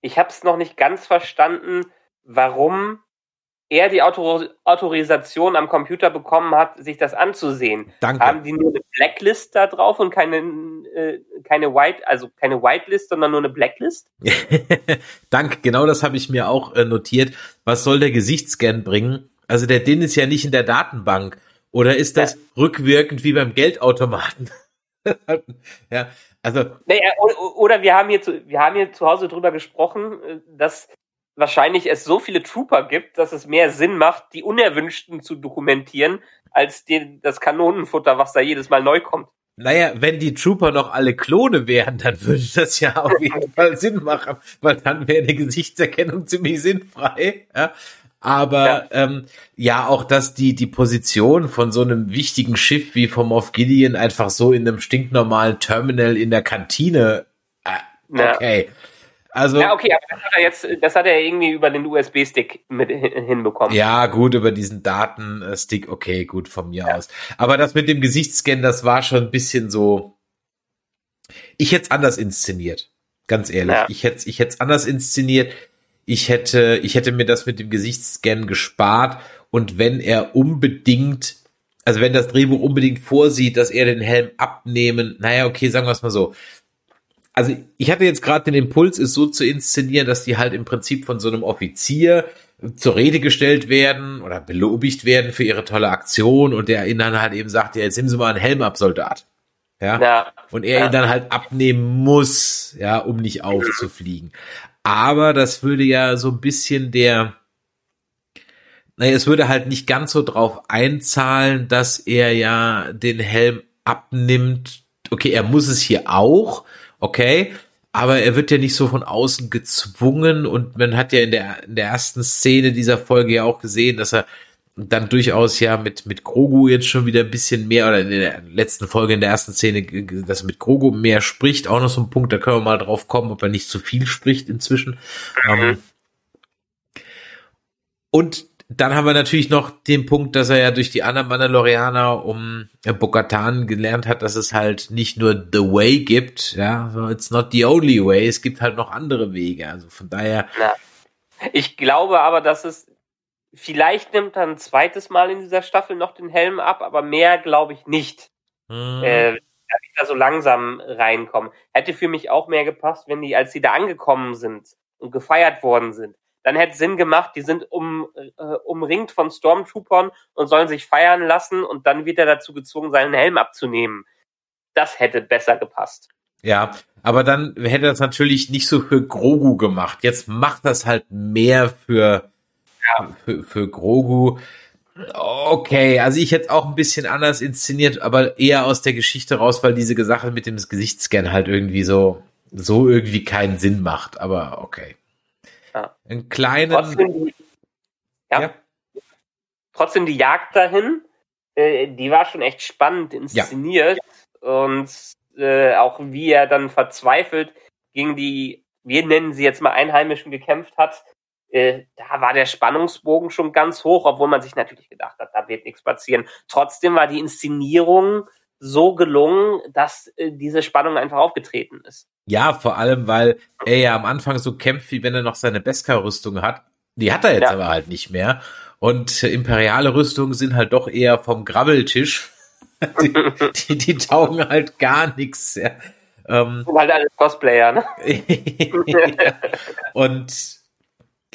ich habe es noch nicht ganz verstanden, warum er die Autor Autorisation am Computer bekommen hat, sich das anzusehen. danke. Haben die nur eine Blacklist da drauf und keine, äh, keine White, also keine Whitelist, sondern nur eine Blacklist? Dank, genau das habe ich mir auch äh, notiert. Was soll der Gesichtsscan bringen? Also der DIN ist ja nicht in der Datenbank. Oder ist das rückwirkend wie beim Geldautomaten? ja, also Naja, oder, oder wir haben hier zu, wir haben hier zu Hause drüber gesprochen, äh, dass wahrscheinlich es so viele Trooper gibt, dass es mehr Sinn macht, die Unerwünschten zu dokumentieren, als den, das Kanonenfutter, was da jedes Mal neu kommt. Naja, wenn die Trooper noch alle Klone wären, dann würde das ja auf jeden Fall Sinn machen, weil dann wäre die Gesichtserkennung ziemlich sinnfrei. Ja? Aber ja. Ähm, ja, auch dass die die Position von so einem wichtigen Schiff wie vom Moff Gideon einfach so in einem stinknormalen Terminal in der Kantine. Äh, okay. Ja. Also, ja, okay, aber das hat er jetzt, das hat er irgendwie über den USB-Stick mit hinbekommen. Ja, gut, über diesen Datenstick, okay, gut, von mir ja. aus. Aber das mit dem Gesichtsscan, das war schon ein bisschen so. Ich hätte es anders inszeniert. Ganz ehrlich. Ja. Ich hätte ich hätte es anders inszeniert. Ich hätte, ich hätte mir das mit dem Gesichtsscan gespart. Und wenn er unbedingt, also wenn das Drehbuch unbedingt vorsieht, dass er den Helm abnehmen, naja, okay, sagen wir es mal so also ich hatte jetzt gerade den Impuls, es so zu inszenieren, dass die halt im Prinzip von so einem Offizier zur Rede gestellt werden oder belobigt werden für ihre tolle Aktion und der ihnen dann halt eben sagt, ja, jetzt nehmen Sie mal einen Helm ab, Soldat. Ja. ja. Und er ja. ihn dann halt abnehmen muss, ja, um nicht aufzufliegen. Aber das würde ja so ein bisschen der, naja, es würde halt nicht ganz so drauf einzahlen, dass er ja den Helm abnimmt. Okay, er muss es hier auch, okay, aber er wird ja nicht so von außen gezwungen und man hat ja in der, in der ersten Szene dieser Folge ja auch gesehen, dass er dann durchaus ja mit, mit Grogu jetzt schon wieder ein bisschen mehr, oder in der letzten Folge, in der ersten Szene, dass er mit Grogu mehr spricht, auch noch so ein Punkt, da können wir mal drauf kommen, ob er nicht zu viel spricht inzwischen. Mhm. Ähm, und dann haben wir natürlich noch den Punkt, dass er ja durch die anderen Mandalorianer um Bokatan gelernt hat, dass es halt nicht nur The Way gibt, ja, so it's not the only way, es gibt halt noch andere Wege. Also von daher. Ja. Ich glaube aber, dass es vielleicht nimmt er ein zweites Mal in dieser Staffel noch den Helm ab, aber mehr glaube ich nicht. Hm. Äh, da so langsam reinkommen. Hätte für mich auch mehr gepasst, wenn die, als sie da angekommen sind und gefeiert worden sind, dann hätte Sinn gemacht, die sind um, äh, umringt von Stormtroopern und sollen sich feiern lassen und dann wird er dazu gezwungen, seinen Helm abzunehmen. Das hätte besser gepasst. Ja, aber dann hätte das natürlich nicht so für Grogu gemacht. Jetzt macht das halt mehr für, ja. für, für Grogu. Okay, also ich hätte auch ein bisschen anders inszeniert, aber eher aus der Geschichte raus, weil diese Sache mit dem Gesichtsscan halt irgendwie so, so irgendwie keinen Sinn macht. Aber okay. Ja. Einen kleinen. Trotzdem die, ja, ja. Trotzdem die Jagd dahin, äh, die war schon echt spannend inszeniert. Ja. Und äh, auch wie er dann verzweifelt gegen die, wir nennen sie jetzt mal Einheimischen gekämpft hat, äh, da war der Spannungsbogen schon ganz hoch, obwohl man sich natürlich gedacht hat, da wird nichts passieren. Trotzdem war die Inszenierung so gelungen, dass äh, diese Spannung einfach aufgetreten ist. Ja, vor allem, weil er ja am Anfang so kämpft, wie wenn er noch seine Beskar-Rüstung hat. Die hat er jetzt ja. aber halt nicht mehr. Und imperiale Rüstungen sind halt doch eher vom Grabbeltisch. die, die, die taugen halt gar nichts. Ja. Ähm, halt alle Cosplayer, ne? ja. Und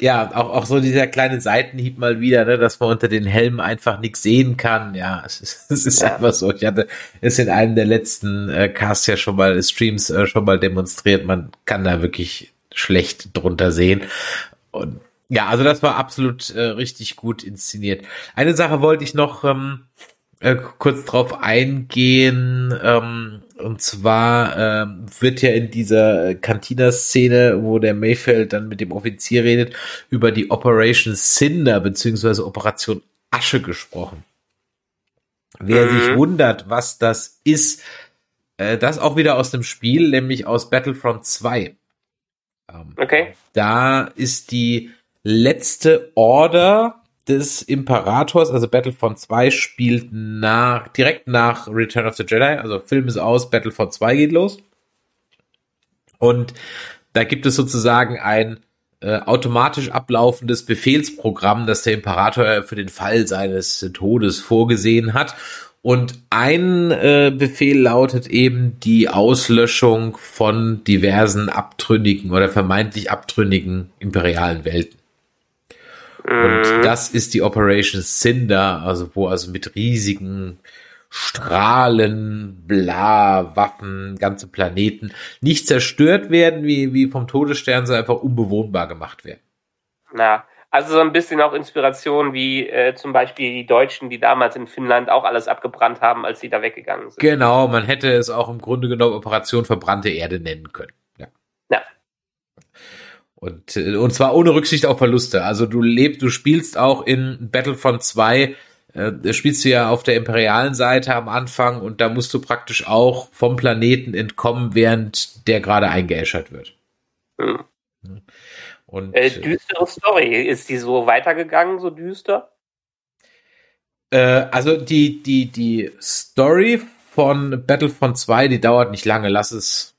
ja, auch, auch so dieser kleine Seitenhieb mal wieder, ne, dass man unter den Helmen einfach nichts sehen kann. Ja, es ist, es ist ja. einfach so. Ich hatte es in einem der letzten äh, Casts ja schon mal, Streams äh, schon mal demonstriert. Man kann da wirklich schlecht drunter sehen. Und ja, also das war absolut äh, richtig gut inszeniert. Eine Sache wollte ich noch ähm, äh, kurz drauf eingehen. Ähm, und zwar ähm, wird ja in dieser Cantina-Szene, wo der Mayfeld dann mit dem Offizier redet, über die Operation Cinder beziehungsweise Operation Asche gesprochen. Wer mhm. sich wundert, was das ist, äh, das auch wieder aus dem Spiel, nämlich aus Battlefront 2. Ähm, okay. Da ist die letzte Order des Imperators, also Battlefront 2 spielt nach, direkt nach Return of the Jedi, also Film ist aus, Battlefront 2 geht los. Und da gibt es sozusagen ein äh, automatisch ablaufendes Befehlsprogramm, das der Imperator für den Fall seines Todes vorgesehen hat. Und ein äh, Befehl lautet eben die Auslöschung von diversen abtrünnigen oder vermeintlich abtrünnigen imperialen Welten. Und mhm. das ist die Operation Cinder, also wo also mit riesigen Strahlen, bla, Waffen, ganze Planeten nicht zerstört werden wie, wie vom Todesstern, sondern einfach unbewohnbar gemacht werden. Na, also so ein bisschen auch Inspiration wie äh, zum Beispiel die Deutschen, die damals in Finnland auch alles abgebrannt haben, als sie da weggegangen sind. Genau, man hätte es auch im Grunde genommen Operation verbrannte Erde nennen können. Und, äh, und zwar ohne Rücksicht auf Verluste. Also du lebst, du spielst auch in Battlefront 2, äh, spielst du ja auf der imperialen Seite am Anfang und da musst du praktisch auch vom Planeten entkommen, während der gerade eingeäschert wird. Hm. Und, Äh, düstere Story. Ist die so weitergegangen, so düster? Äh, also die, die, die Story von Battlefront 2, die dauert nicht lange. Lass es.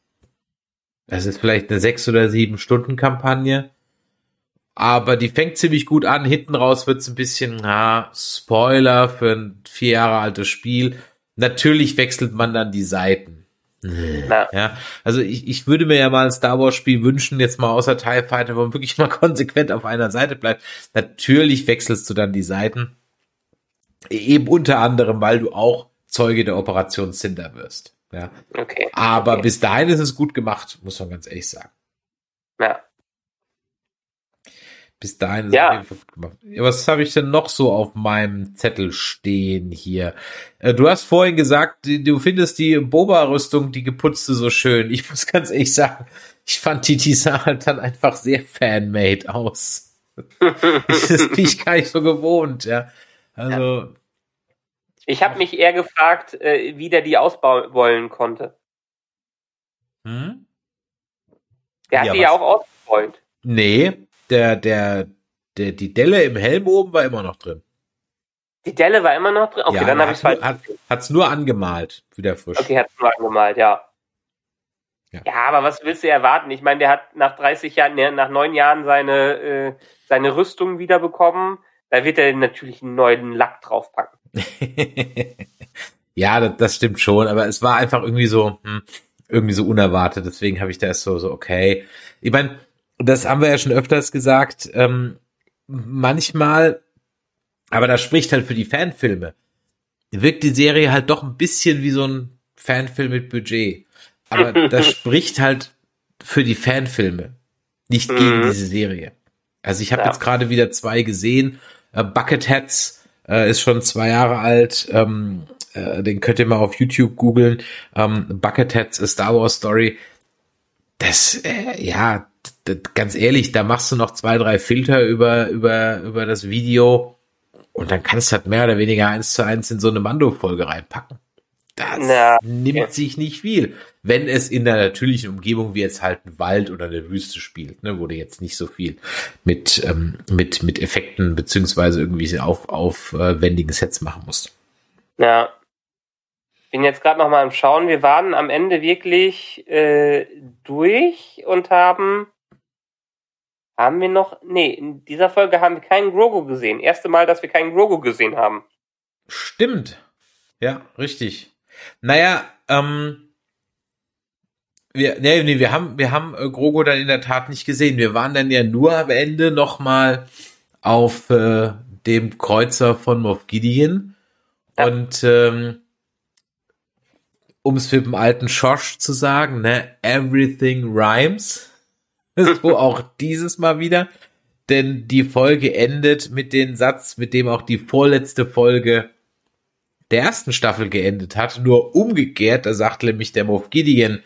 Es ist vielleicht eine sechs oder sieben Stunden Kampagne. Aber die fängt ziemlich gut an. Hinten raus wird's ein bisschen, na, Spoiler für ein vier Jahre altes Spiel. Natürlich wechselt man dann die Seiten. Na, Ja, also ich, ich würde mir ja mal ein Star Wars Spiel wünschen, jetzt mal außer TIE Fighter, wo man wirklich mal konsequent auf einer Seite bleibt. Natürlich wechselst du dann die Seiten. Eben unter anderem, weil du auch Zeuge der Operation Cinder wirst. Ja. okay. Aber okay. bis dahin ist es gut gemacht, muss man ganz ehrlich sagen. Ja. Bis dahin ist Ja. es gut gemacht. Ja, Was habe ich denn noch so auf meinem Zettel stehen hier? Äh, Du hast vorhin gesagt, du findest die Boba-Rüstung, die geputzte, so schön. Ich muss ganz ehrlich sagen, ich fand die, die sah halt dann einfach sehr fanmade aus. das bin ich gar nicht so gewohnt, ja. Also, Ich habe mich eher gefragt, äh, wie der die ausbauen konnte. hm? Der hat Ja, die ja was? auch ausgebeult. nee, der, der, der, die Delle im Helm oben war immer noch drin. Die Delle war immer noch drin? Okay, ja, dann habe ich hat's es falsch. hat, hat's nur angemalt, wieder frisch. Okay, hat nur angemalt, ja. Ja. ja. aber was willst du erwarten? Ich meine, der hat nach 30 Jahren, nee, nach neun Jahren seine, äh, seine Rüstung wiederbekommen. Da wird er natürlich einen neuen Lack draufpacken. ja, das, das stimmt schon, aber es war einfach irgendwie so, hm, irgendwie so unerwartet. Deswegen habe ich da erst so, so, okay. Ich meine, das haben wir ja schon öfters gesagt. Ähm, manchmal, aber das spricht halt für die Fanfilme, wirkt die Serie halt doch ein bisschen wie so ein Fanfilm mit Budget. Aber das spricht halt für die Fanfilme, nicht gegen Mhm. diese Serie. Also ich habe Ja. jetzt gerade wieder zwei gesehen. Äh, Bucketheads äh, ist schon zwei Jahre alt. Ähm, äh, den könnt ihr mal auf YouTube googeln. Ähm, Bucketheads, a Star Wars Story. Das, äh, ja, d- d- ganz ehrlich, da machst du noch zwei, drei Filter über, über, über das Video und dann kannst du halt mehr oder weniger eins zu eins in so eine Mando-Folge reinpacken. Das Na, nimmt okay. sich nicht viel. Wenn es in der natürlichen Umgebung wie jetzt halt ein Wald oder eine Wüste spielt, ne, wo du jetzt nicht so viel mit, ähm, mit, mit Effekten beziehungsweise irgendwie auf, aufwendigen Sets machen musst. Ja. Bin jetzt gerade noch mal am Schauen. Wir waren am Ende wirklich äh, durch und haben. Haben wir noch. Nee, in dieser Folge haben wir keinen Grogu gesehen. Erste Mal, dass wir keinen Grogu gesehen haben. Stimmt. Ja, richtig. Naja, ähm, wir, nee, nee, wir haben, wir haben äh, Grogo dann in der Tat nicht gesehen. Wir waren dann ja nur am Ende noch mal auf äh, dem Kreuzer von Moff Gideon Ja. und ähm, um es mit dem alten Schosch zu sagen, ne, everything rhymes. So auch dieses Mal wieder. Denn die Folge endet mit dem Satz, mit dem auch die vorletzte Folge der ersten Staffel geendet hat. Nur umgekehrt, da sagt nämlich der Moff Gideon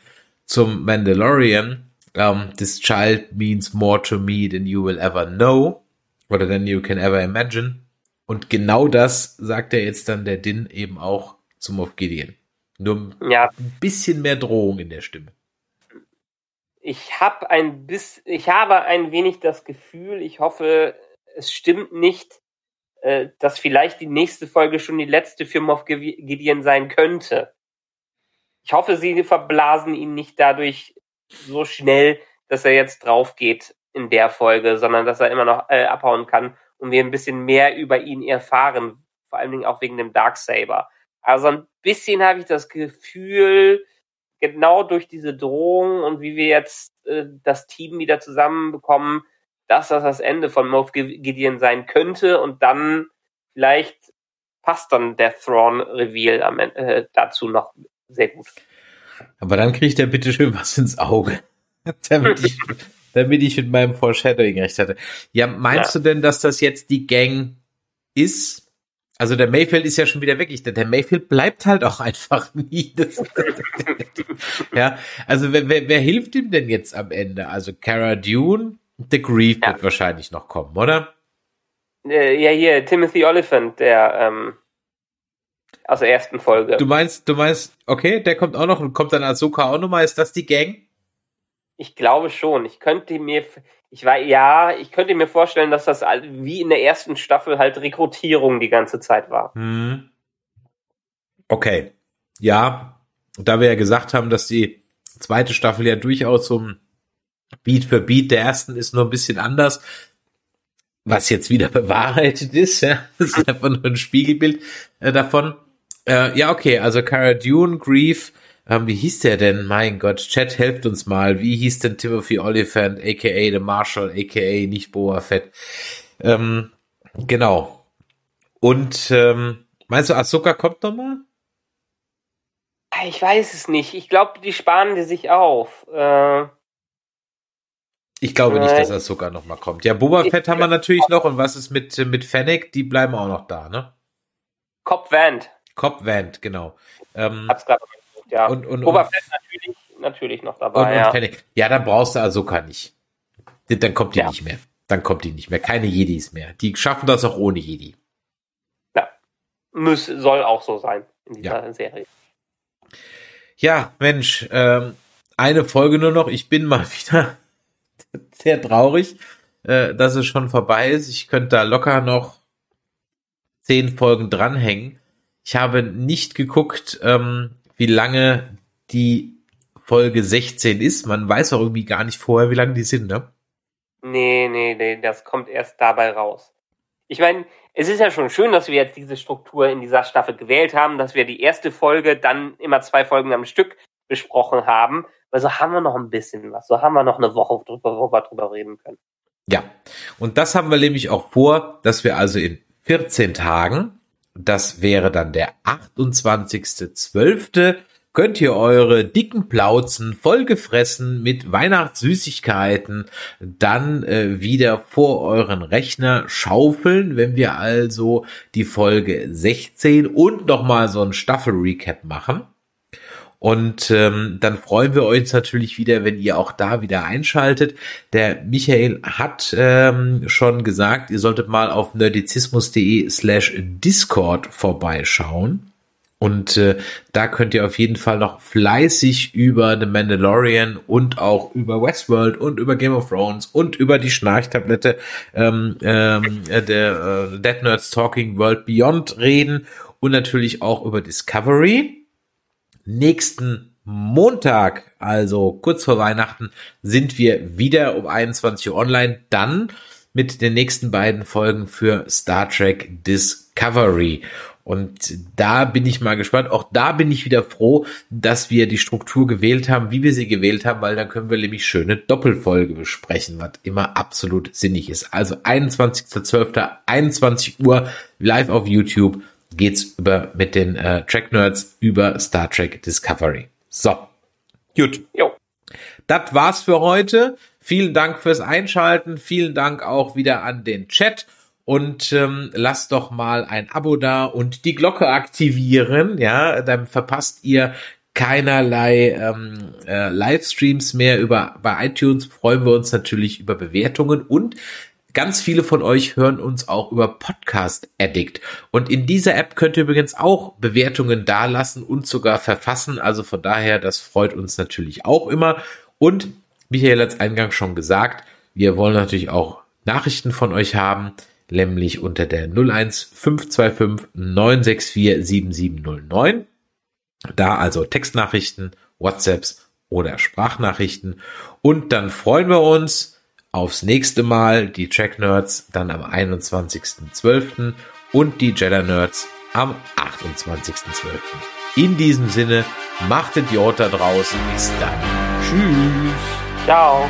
zum Mandalorian, um, this child means more to me than you will ever know oder than you can ever imagine. Und genau das sagt er jetzt dann der Din eben auch zum Moff Gideon. Nur Ja, ein bisschen mehr Drohung in der Stimme. ich habe ein bis, ich habe ein wenig das Gefühl, ich hoffe, es stimmt nicht, äh, dass vielleicht die nächste Folge schon die letzte für Moff Gideon sein könnte. Ich hoffe, sie verblasen ihn nicht dadurch so schnell, dass er jetzt drauf geht in der Folge, sondern dass er immer noch äh, abhauen kann und wir ein bisschen mehr über ihn erfahren, vor allen Dingen auch wegen dem Darksaber. Also ein bisschen habe ich das Gefühl, genau durch diese Drohung und wie wir jetzt äh, das Team wieder zusammenbekommen, dass das das Ende von Moff Gi- Gideon sein könnte und dann vielleicht passt dann der Throne Reveal am Ende, äh, dazu noch sehr gut. Aber dann kriegt er bitte schön was ins Auge. damit, ich, damit ich mit meinem Foreshadowing recht hatte. Ja, meinst ja. du denn, dass das jetzt die Gang ist? Also der Mayfield ist ja schon wieder weg. Ich, der Mayfield bleibt halt auch einfach nie. Das, ja, also wer, wer, wer hilft ihm denn jetzt am Ende? Also Cara Dune, The Grief ja. wird wahrscheinlich noch kommen, oder? Äh, ja, hier, Timothy Oliphant, der ähm, aus der ersten Folge. Du meinst, du meinst, okay, der kommt auch noch und kommt dann Ahsoka auch nochmal. Ist das die Gang? Ich glaube schon. Ich könnte mir, ich war, ja, ich könnte mir vorstellen, dass das wie in der ersten Staffel halt Rekrutierung die ganze Zeit war. Hm. Okay. Ja, da wir ja gesagt haben, dass die zweite Staffel ja durchaus so ein Beat für Beat der ersten ist nur ein bisschen anders, was jetzt wieder bewahrheitet ist, ja, das ist einfach nur ein Spiegelbild äh, davon. Äh, ja, okay, also Cara Dune, Grief, ähm, wie hieß der denn? Mein Gott, Chat, helft uns mal. Wie hieß denn Timothy Oliphant, aka The Marshall, aka nicht Boa Fett? Ähm, genau. Und ähm, meinst du, Ahsoka kommt noch mal? Ich weiß es nicht. Ich glaube, die sparen die sich auf. Äh, ich glaube nicht, dass Ahsoka noch mal kommt. Ja, Boba Fett haben wir natürlich noch. Und was ist mit, mit Fennec? Die bleiben auch noch da, ne? Cop Vant. Cop Vant, genau. Ähm, Hab's gerade ja. Und, und, Fett natürlich, natürlich noch dabei. Und, ja. Fennec. ja, dann brauchst du Ahsoka nicht. Dann kommt die ja. nicht mehr. Dann kommt die nicht mehr. Keine Jedis mehr. Die schaffen das auch ohne Jedi. Ja. Muss, soll auch so sein in dieser ja. Serie. Ja, Mensch, ähm, eine Folge nur noch. Ich bin mal wieder sehr traurig, äh, dass es schon vorbei ist. Ich könnte da locker noch zehn Folgen dranhängen. Ich habe nicht geguckt, ähm, wie lange die Folge 16 ist. Man weiß auch irgendwie gar nicht vorher, wie lange die sind, ne? Nee, nee, nee, das kommt erst dabei raus. Ich meine, es ist ja schon schön, dass wir jetzt diese Struktur in dieser Staffel gewählt haben, dass wir die erste Folge dann immer zwei Folgen am Stück besprochen haben, weil so haben wir noch ein bisschen was, so haben wir noch eine Woche drüber, wo wir drüber reden können. Ja, und das haben wir nämlich auch vor, dass wir also in 14 Tagen das wäre dann der 28.12. Könnt ihr eure dicken Plauzen vollgefressen mit Weihnachtssüßigkeiten dann äh, wieder vor euren Rechner schaufeln, wenn wir also die Folge 16 und nochmal so ein Staffel-Recap machen. Und ähm, dann freuen wir uns natürlich wieder, wenn ihr auch da wieder einschaltet. Der Michael hat ähm, schon gesagt, ihr solltet mal auf nerdizismus.de slash Discord vorbeischauen. Und äh, da könnt ihr auf jeden Fall noch fleißig über The Mandalorian und auch über Westworld und über Game of Thrones und über die Schnarchtablette ähm, ähm, der äh, Dead Nerds Talking World Beyond reden und natürlich auch über Discovery nächsten Montag, also kurz vor Weihnachten, sind wir wieder um 21 Uhr online. Dann mit den nächsten beiden Folgen für Star Trek Discovery. Und da bin ich mal gespannt. Auch da bin ich wieder froh, dass wir die Struktur gewählt haben, wie wir sie gewählt haben, weil dann können wir nämlich schöne Doppelfolge besprechen, was immer absolut sinnig ist. Also 21.12. 21 Uhr live auf YouTube geht's über mit den äh, Track Nerds über Star Trek Discovery. So, gut. Jo. Das war's für heute. Vielen Dank fürs Einschalten. Vielen Dank auch wieder an den Chat. Und ähm, lasst doch mal ein Abo da und die Glocke aktivieren. Ja, dann verpasst ihr keinerlei ähm, äh, Livestreams mehr über bei iTunes. Freuen wir uns natürlich über Bewertungen und Ganz viele von euch hören uns auch über Podcast Addict. Und in dieser App könnt ihr übrigens auch Bewertungen dalassen und sogar verfassen. Also von daher, das freut uns natürlich auch immer. Und Michael hat es eingangs schon gesagt, wir wollen natürlich auch Nachrichten von euch haben, nämlich unter der 01525 964 7709. Da also Textnachrichten, WhatsApps oder Sprachnachrichten. Und dann freuen wir uns, aufs nächste Mal. Die Track Nerds dann am 21.12. und die Jedi Nerds am 28.12. In diesem Sinne, macht Idiot da draußen. Bis dann. Tschüss. Ciao.